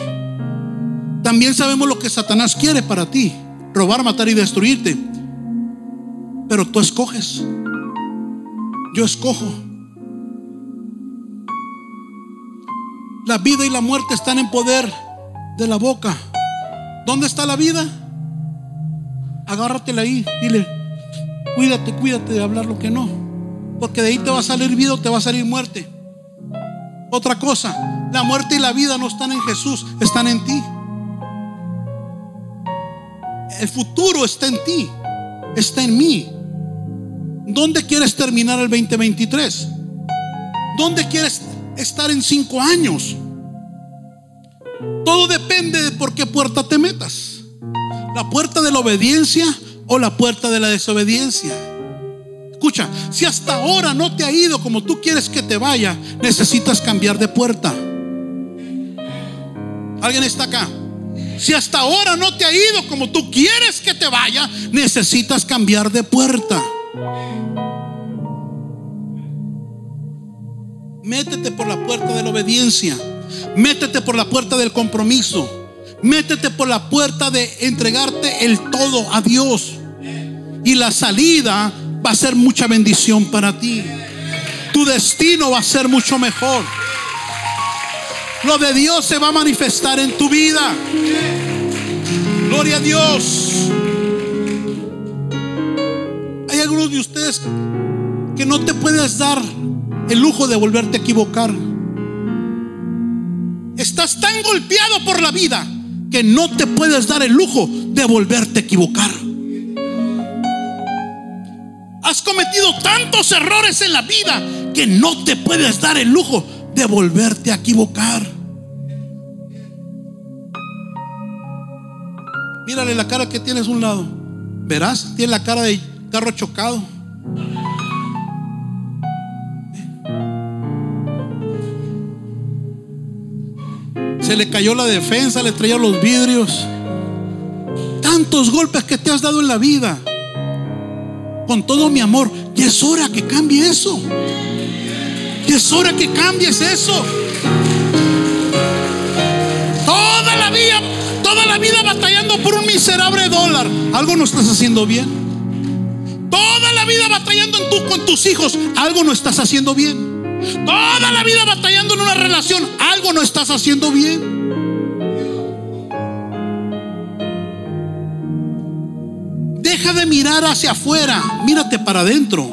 También sabemos lo que Satanás quiere para ti. Robar, matar y destruirte. Pero tú escoges. Yo escojo. La vida y la muerte están en poder de la boca. ¿Dónde está la vida? Agárratela ahí. Dile, cuídate, cuídate de hablar lo que no. Porque de ahí te va a salir vida o te va a salir muerte. Otra cosa, la muerte y la vida no están en Jesús, están en ti. El futuro está en ti, está en mí. ¿Dónde quieres terminar el 2023? ¿Dónde quieres estar en cinco años? Todo depende de por qué puerta te metas. La puerta de la obediencia o la puerta de la desobediencia. Escucha, si hasta ahora no te ha ido como tú quieres que te vaya, necesitas cambiar de puerta. ¿Alguien está acá? Si hasta ahora no te ha ido como tú quieres que te vaya, necesitas cambiar de puerta. Métete por la puerta de la obediencia. Métete por la puerta del compromiso. Métete por la puerta de entregarte el todo a Dios. Y la salida va a ser mucha bendición para ti. Tu destino va a ser mucho mejor. Lo de Dios se va a manifestar en tu vida. Gloria a Dios. Hay algunos de ustedes que no te puedes dar el lujo de volverte a equivocar. Estás tan golpeado por la vida que no te puedes dar el lujo de volverte a equivocar. Has cometido tantos errores en la vida que no te puedes dar el lujo de volverte a equivocar. Mírale la cara que tienes a un lado. Verás, tiene la cara de carro chocado. Se le cayó la defensa, le estrelló los vidrios. Tantos golpes que te has dado en la vida. Con todo mi amor. Y es hora que cambie eso. Y es hora que cambies eso. Toda la vida, toda la vida batallando por un miserable dólar. Algo no estás haciendo bien. Toda la vida batallando en tú con tus hijos. Algo no estás haciendo bien. Toda la vida batallando en una relación. Algo no estás haciendo bien. Deja de mirar hacia afuera. Mírate para adentro.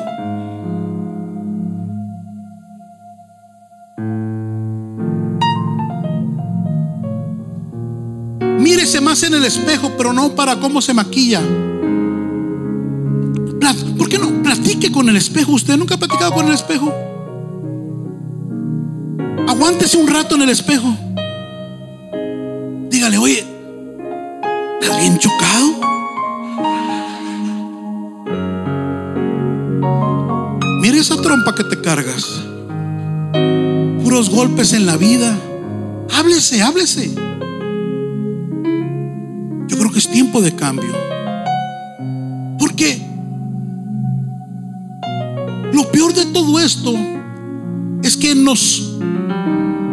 Mírese más en el espejo, pero no para cómo se maquilla. ¿Por qué no platique con el espejo? ¿Usted nunca ha platicado con el espejo? Aguántese un rato en el espejo. Dígale, oye, ¿estás bien chocado? Mira esa trompa que te cargas. Puros golpes en la vida. Háblese, háblese. Yo creo que es tiempo de cambio. ¿Por qué? Lo peor de todo esto es que nos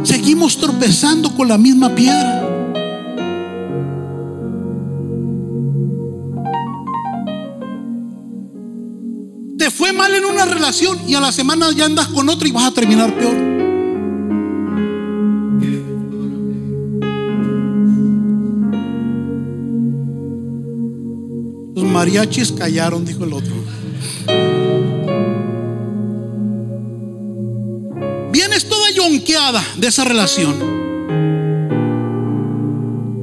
seguimos tropezando con la misma piedra. Te fue mal en una relación y a la semana ya andas con otra y vas a terminar peor. Los mariachis callaron, dijo el otro. De esa relación.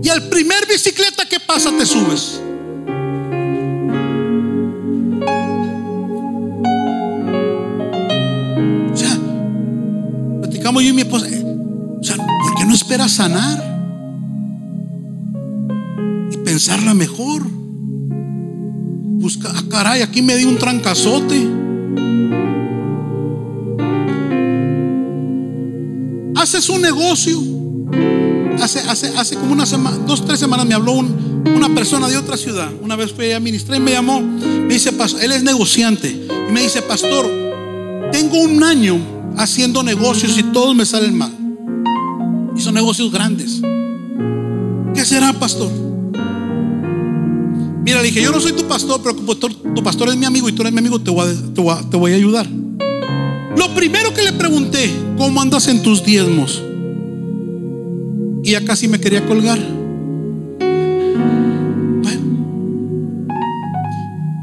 Y al primer bicicleta que pasa te subes. O sea, platicamos yo y mi esposa. eh, O sea, ¿por qué no esperas sanar? Y pensarla mejor. busca, ah, caray, aquí me di un trancazote. Haces un negocio. Hace, hace, hace como una semana, dos, tres semanas me habló una persona de otra ciudad. Una vez fui a ministrar y me llamó. Me dice, él es negociante. Y me dice, pastor, tengo un año haciendo negocios y todos me salen mal. Y son negocios grandes. ¿Qué será, pastor? Mira, le dije, yo no soy tu pastor, pero tu pastor es mi amigo y tú eres mi amigo, te voy, a, te voy a ayudar. Lo primero que le pregunté, ¿cómo andas en tus diezmos? Y ya casi me quería colgar.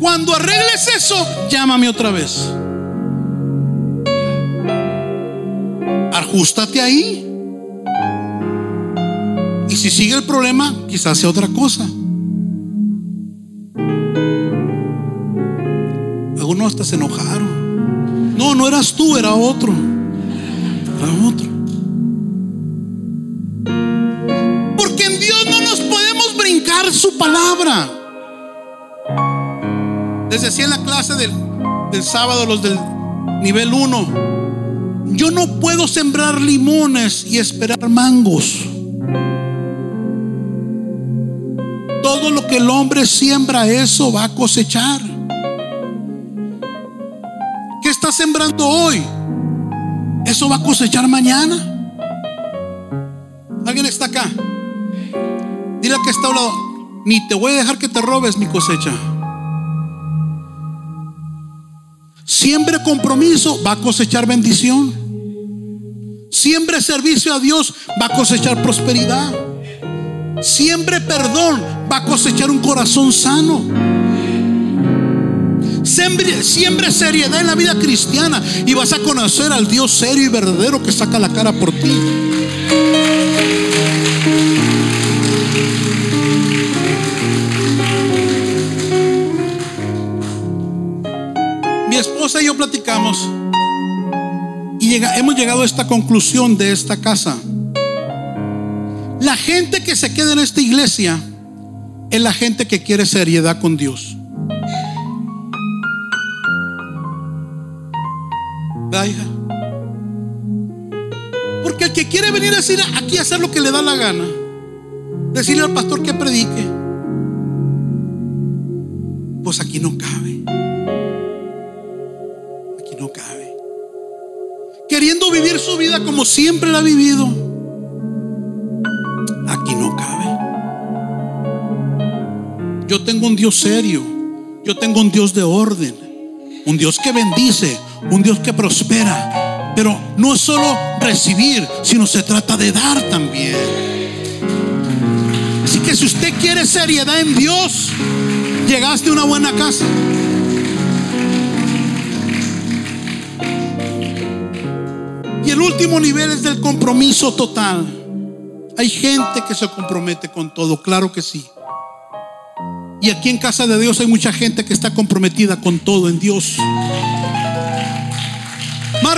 Cuando arregles eso, llámame otra vez. Ajustate ahí. Y si sigue el problema, quizás sea otra cosa. Algunos hasta se enojaron. No, no eras tú, era otro. Era otro. Porque en Dios no nos podemos brincar su palabra. Les decía en la clase del, del sábado, los del nivel 1, yo no puedo sembrar limones y esperar mangos. Todo lo que el hombre siembra, eso va a cosechar. ¿Qué está sembrando hoy? Eso va a cosechar mañana. ¿Alguien está acá? Dile que está a lado, ni te voy a dejar que te robes mi cosecha. Siembre compromiso, va a cosechar bendición. Siembre servicio a Dios, va a cosechar prosperidad. Siembre perdón, va a cosechar un corazón sano. Siembre, seriedad en la vida cristiana y vas a conocer al Dios serio y verdadero que saca la cara por ti. Mi esposa y yo platicamos y hemos llegado a esta conclusión de esta casa. La gente que se queda en esta iglesia es la gente que quiere seriedad con Dios. Porque el que quiere venir a decir aquí a hacer lo que le da la gana, decirle al pastor que predique, pues aquí no cabe. Aquí no cabe. Queriendo vivir su vida como siempre la ha vivido Yo tengo un Dios serio. Yo tengo un Dios de orden. Un Dios que bendice. Un Dios que prospera. Pero no es solo recibir, sino se trata de dar también. Así que si usted quiere seriedad en Dios, llegaste a una buena casa. Y el último nivel es del compromiso total. Hay gente que se compromete con todo, claro que sí. Y aquí en casa de Dios hay mucha gente que está comprometida con todo en Dios.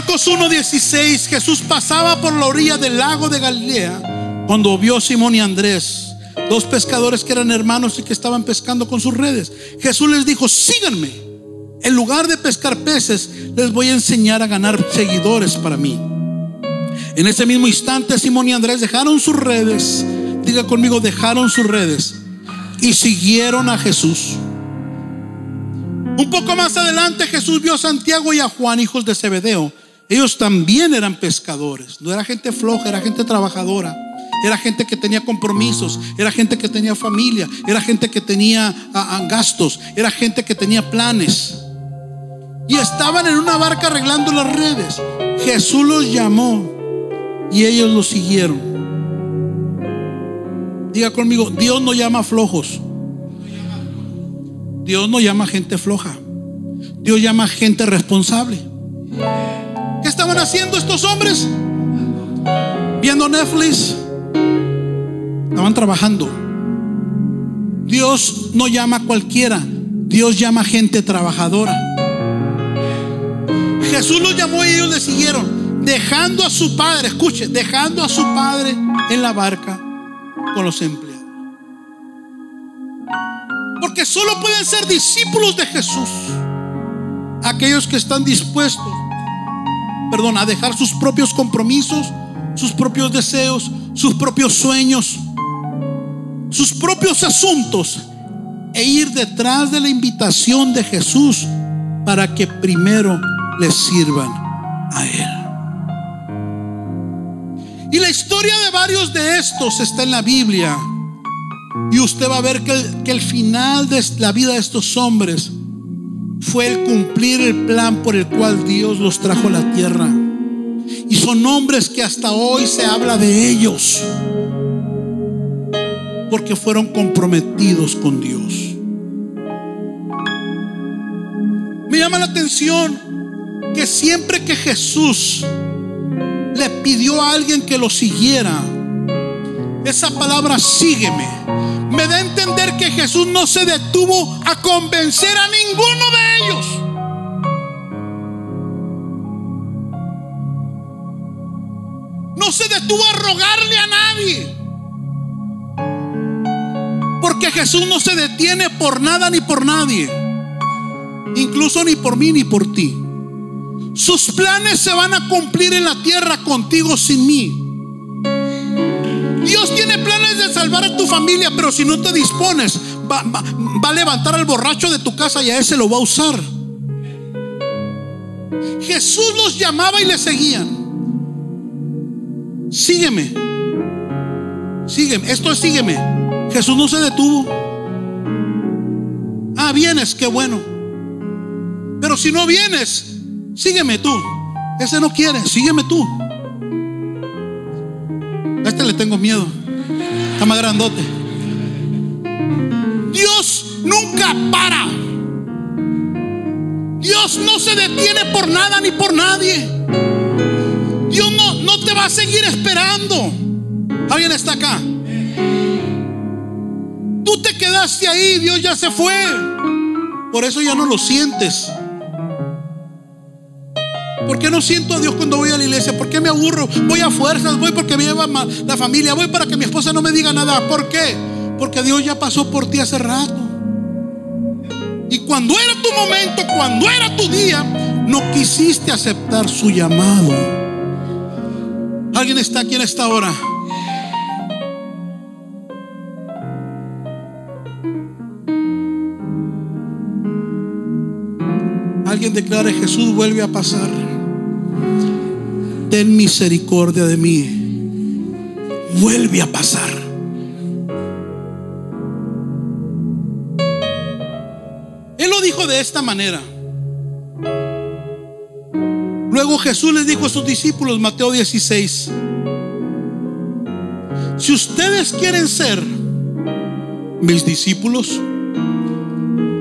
Marcos 1:16, Jesús pasaba por la orilla del lago de Galilea cuando vio a Simón y Andrés, dos pescadores que eran hermanos y que estaban pescando con sus redes. Jesús les dijo, síganme. En lugar de pescar peces, les voy a enseñar a ganar seguidores para mí. En ese mismo instante, Simón y Andrés dejaron sus redes. Diga conmigo, dejaron sus redes y siguieron a Jesús. Un poco más adelante Jesús vio a Santiago y a Juan, hijos de Zebedeo. Ellos también eran pescadores. No era gente floja, era gente trabajadora. Era gente que tenía compromisos, era gente que tenía familia, era gente que tenía gastos, era gente que tenía planes. Y estaban en una barca arreglando las redes. Jesús los llamó y ellos los siguieron. Diga conmigo, Dios no llama flojos. Dios no llama gente floja. Dios llama gente responsable. ¿Qué estaban haciendo estos hombres? Viendo Netflix. Estaban trabajando. Dios no llama a cualquiera. Dios llama gente trabajadora. Jesús los llamó y ellos le siguieron. Dejando a su padre, escuche, dejando a su padre en la barca con los empleados. Porque solo pueden ser discípulos de Jesús aquellos que están dispuestos, perdón, a dejar sus propios compromisos, sus propios deseos, sus propios sueños, sus propios asuntos e ir detrás de la invitación de Jesús para que primero les sirvan a Él. Y la historia de varios de estos está en la Biblia. Y usted va a ver que el, que el final de la vida de estos hombres fue el cumplir el plan por el cual Dios los trajo a la tierra. Y son hombres que hasta hoy se habla de ellos. Porque fueron comprometidos con Dios. Me llama la atención que siempre que Jesús le pidió a alguien que lo siguiera, esa palabra sígueme me da a entender que Jesús no se detuvo a convencer a ninguno de ellos. No se detuvo a rogarle a nadie. Porque Jesús no se detiene por nada ni por nadie. Incluso ni por mí ni por ti. Sus planes se van a cumplir en la tierra contigo sin mí. Dios tiene planes de salvar a tu familia, pero si no te dispones, va, a levantar al borracho de tu casa y a ese lo va a usar. Jesús los llamaba y le seguían. Sígueme. Sígueme. Esto es sígueme. Jesús no se detuvo. Ah, vienes, qué bueno. Pero si no vienes, sígueme tú. Ese no quiere, sígueme tú. A este le tengo miedo. Está más grandote. Dios nunca para. Dios no se detiene por nada ni por nadie. Dios no, no te va a seguir esperando. ¿Alguien está acá? Tú te quedaste ahí, Dios ya se fue. Por eso ya no lo sientes. ¿Por qué no siento a Dios cuando voy a la iglesia? ¿Por qué me aburro? Voy a fuerzas, voy porque me lleva la familia, voy para que mi esposa no me diga nada. ¿Por qué? Porque Dios ya pasó por ti hace rato. Y cuando era tu momento, cuando era tu día, no quisiste aceptar su llamado. ¿Alguien está aquí en esta hora? Alguien declare, Jesús vuelve a pasar. Ten misericordia de mí. Vuelve a pasar. Él lo dijo de esta manera. Luego Jesús les dijo a sus discípulos, Mateo 16, si ustedes quieren ser mis discípulos,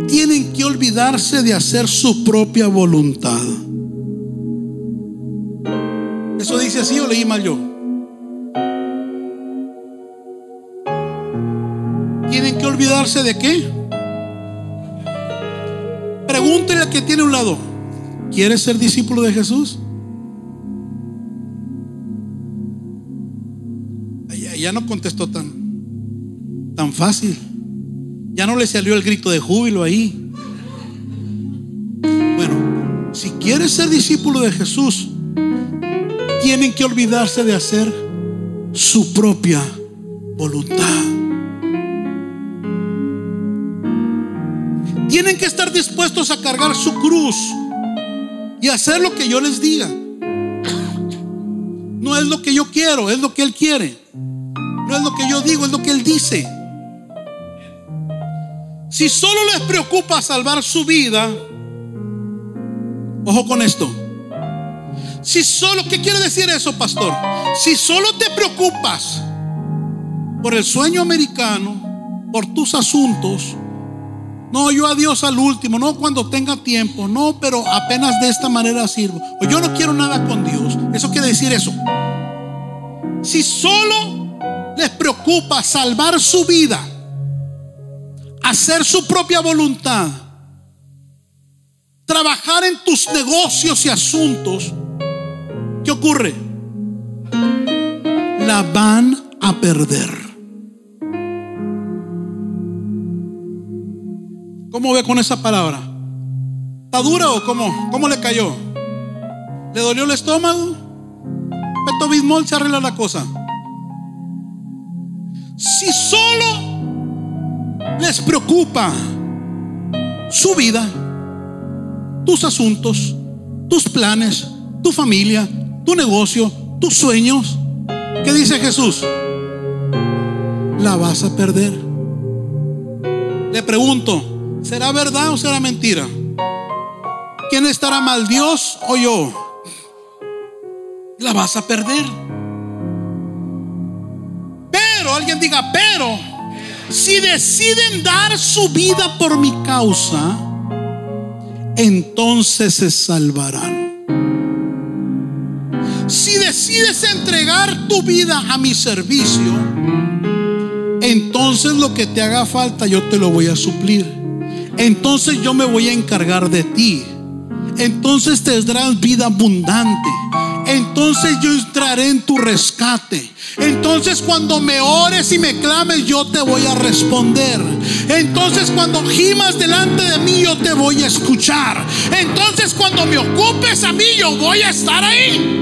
tienen que olvidarse de hacer su propia voluntad. ¿Eso dice así o leí mal yo? Tienen que olvidarse de qué? Pregúntele al que tiene un lado. ¿Quieres ser discípulo de Jesús? Ya, ya no contestó tan, tan fácil. Ya no le salió el grito de júbilo ahí. Bueno, si quieres ser discípulo de Jesús, tienen que olvidarse de hacer su propia voluntad. Tienen que estar dispuestos a cargar su cruz y hacer lo que yo les diga. No es lo que yo quiero, es lo que Él quiere. No es lo que yo digo, es lo que Él dice. Si solo les preocupa salvar su vida, ojo con esto. Si solo, ¿qué quiere decir eso, pastor? Si solo te preocupas por el sueño americano, por tus asuntos, no, yo a Dios al último, no cuando tenga tiempo, no, pero apenas de esta manera sirvo. O yo no quiero nada con Dios. Eso quiere decir eso. Si solo les preocupa salvar su vida, hacer su propia voluntad, trabajar en tus negocios y asuntos, ¿qué ocurre? La van a perder. ¿Cómo ve con esa palabra? ¿Está dura o cómo? ¿Cómo le cayó? ¿Le dolió el estómago? Peto Bismol se arregla la cosa. Si solo les preocupa su vida, tus asuntos, tus planes, tu familia, tu negocio, tus sueños, ¿qué dice Jesús? La vas a perder. Le pregunto, ¿será verdad o será mentira? ¿Quién estará mal, Dios o yo? La vas a perder. Pero, alguien diga, pero, si deciden dar su vida por mi causa, entonces se salvarán. Si decides entregar tu vida a mi servicio, entonces lo que te haga falta yo te lo voy a suplir. Entonces yo me voy a encargar de ti. Entonces tendrás vida abundante. Entonces yo entraré en tu rescate. Entonces cuando me ores y me clames, yo te voy a responder. Entonces cuando gimas delante de mí, yo te voy a escuchar. Entonces cuando me ocupes a mí, yo voy a estar ahí.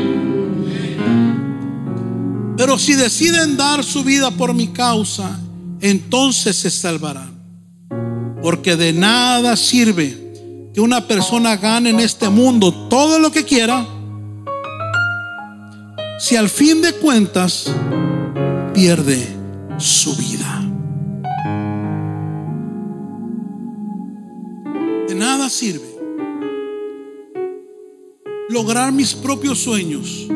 Pero si deciden dar su vida por mi causa, entonces se salvarán. Porque de nada sirve que una persona gane en este mundo todo lo que quiera si al fin de cuentas pierde su vida. De nada sirve lograr mis propios sueños,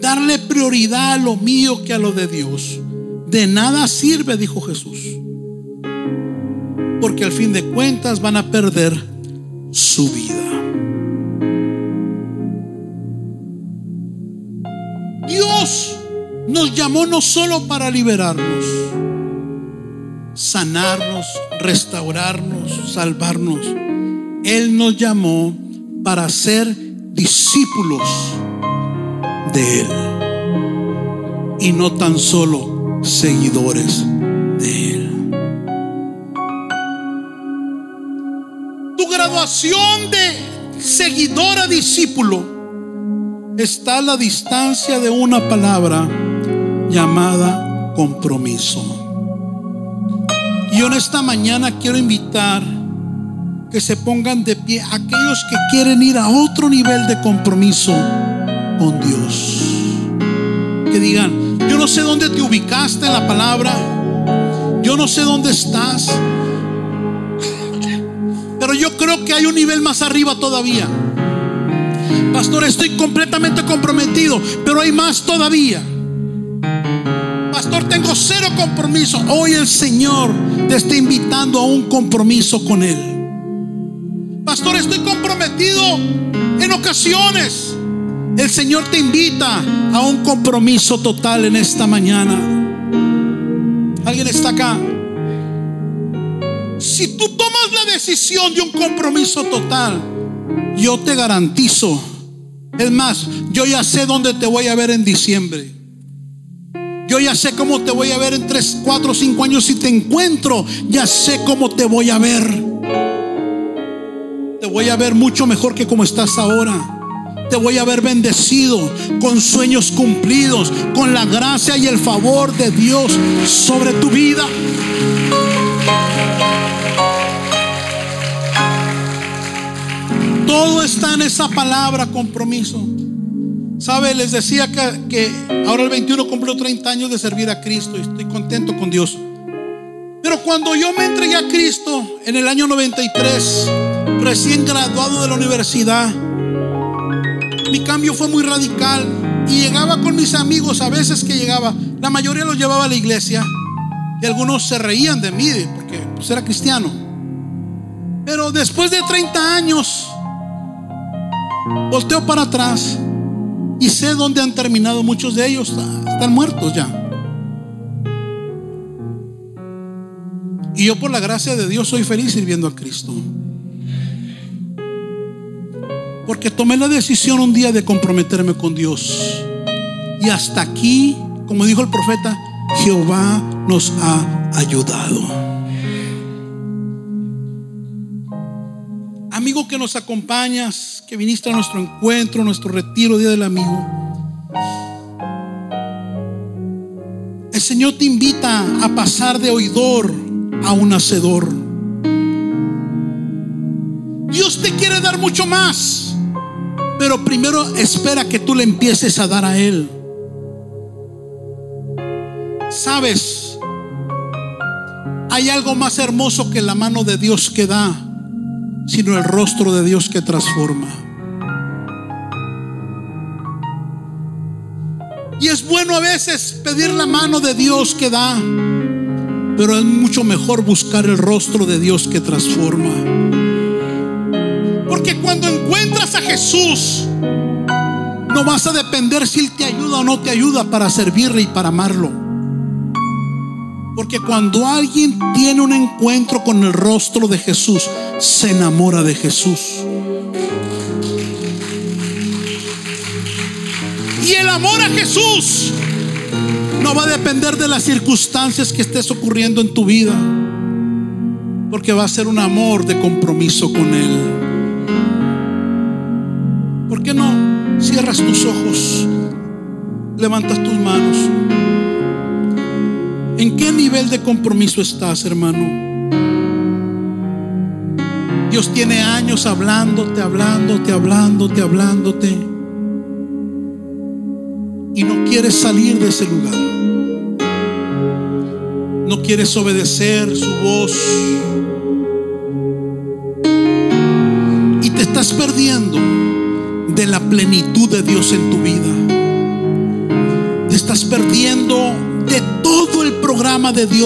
darle prioridad a lo mío que a lo de Dios. De nada sirve, dijo Jesús, porque al fin de cuentas van a perder su vida. Dios nos llamó no solo para liberarnos, sanarnos, restaurarnos, salvarnos. Él nos llamó para ser discípulos de Él y no tan solo seguidores de Él. Tu graduación de seguidor a discípulo está a la distancia de una palabra llamada compromiso. Y en esta mañana quiero invitar que se pongan de pie aquellos que quieren ir a otro nivel de compromiso con Dios. Que digan, yo no sé dónde te ubicaste en la palabra, yo no sé dónde estás, pero yo creo que hay un nivel más arriba todavía. Pastor, estoy completamente comprometido, pero hay más todavía. Pastor, tengo cero compromiso. Hoy el Señor te está invitando a un compromiso con Él. Pastor, estoy comprometido en ocasiones. El Señor te invita a un compromiso total en esta mañana. ¿Alguien está acá? Si tú tomas la decisión de un compromiso total, yo te garantizo es más, yo ya sé dónde te voy a ver en diciembre. Yo ya sé cómo te voy a ver en 3, 4, 5 años. Si te encuentro, ya sé cómo te voy a ver. Te voy a ver mucho mejor que como estás ahora. Te voy a ver bendecido, con sueños cumplidos, con la gracia y el favor de Dios sobre tu vida. Todo está en esa palabra compromiso. ¿Sabe? Les decía que, ahora el 21 cumplió 30 años de servir a Cristo y estoy contento con Dios. Pero cuando yo me entregué a Cristo en el año 93, recién graduado de la universidad, mi cambio fue muy radical y llegaba con mis amigos, a veces que llegaba, la mayoría los llevaba a la iglesia y algunos se reían de mí porque pues, era cristiano. Pero después de 30 años, Volteo para atrás y sé dónde han terminado muchos de ellos. Están muertos ya. Y yo por la gracia de Dios soy feliz sirviendo a Cristo. Porque tomé la decisión un día de comprometerme con Dios. Y hasta aquí, como dijo el profeta, Jehová nos ha ayudado. que nos acompañas, que viniste a nuestro encuentro, nuestro retiro, Día del Amigo. El Señor te invita a pasar de oidor a un hacedor. Dios te quiere dar mucho más, pero primero espera que tú le empieces a dar a Él. Sabes, hay algo más hermoso que la mano de Dios que da, sino el rostro de Dios que transforma. Y es bueno a veces pedir la mano de Dios que da, pero es mucho mejor buscar el rostro de Dios que transforma. Porque cuando encuentras a Jesús, no vas a depender si Él te ayuda o no te ayuda para servirle y para amarlo. Porque cuando alguien tiene un encuentro con el rostro de Jesús, se enamora de Jesús. Y el amor a Jesús no va a depender de las circunstancias que estés ocurriendo en tu vida, porque va a ser un amor de compromiso con Él. Cierras tus ojos, levantas tus manos? ¿En qué nivel de compromiso estás, hermano? Dios tiene años hablándote, hablándote, hablándote, hablándote y no quieres salir de ese lugar. No quieres obedecer su voz. Y te estás perdiendo de la plenitud de Dios en tu vida. Te estás perdiendo de todo el programa de Dios.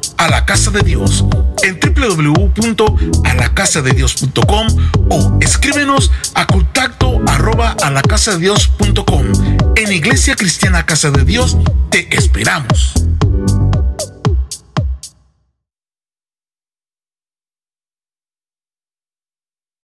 a la casa de Dios en www.alacasadedios.com o escríbenos a contacto arroba a la casa de Dios.com. En Iglesia Cristiana Casa de Dios te esperamos.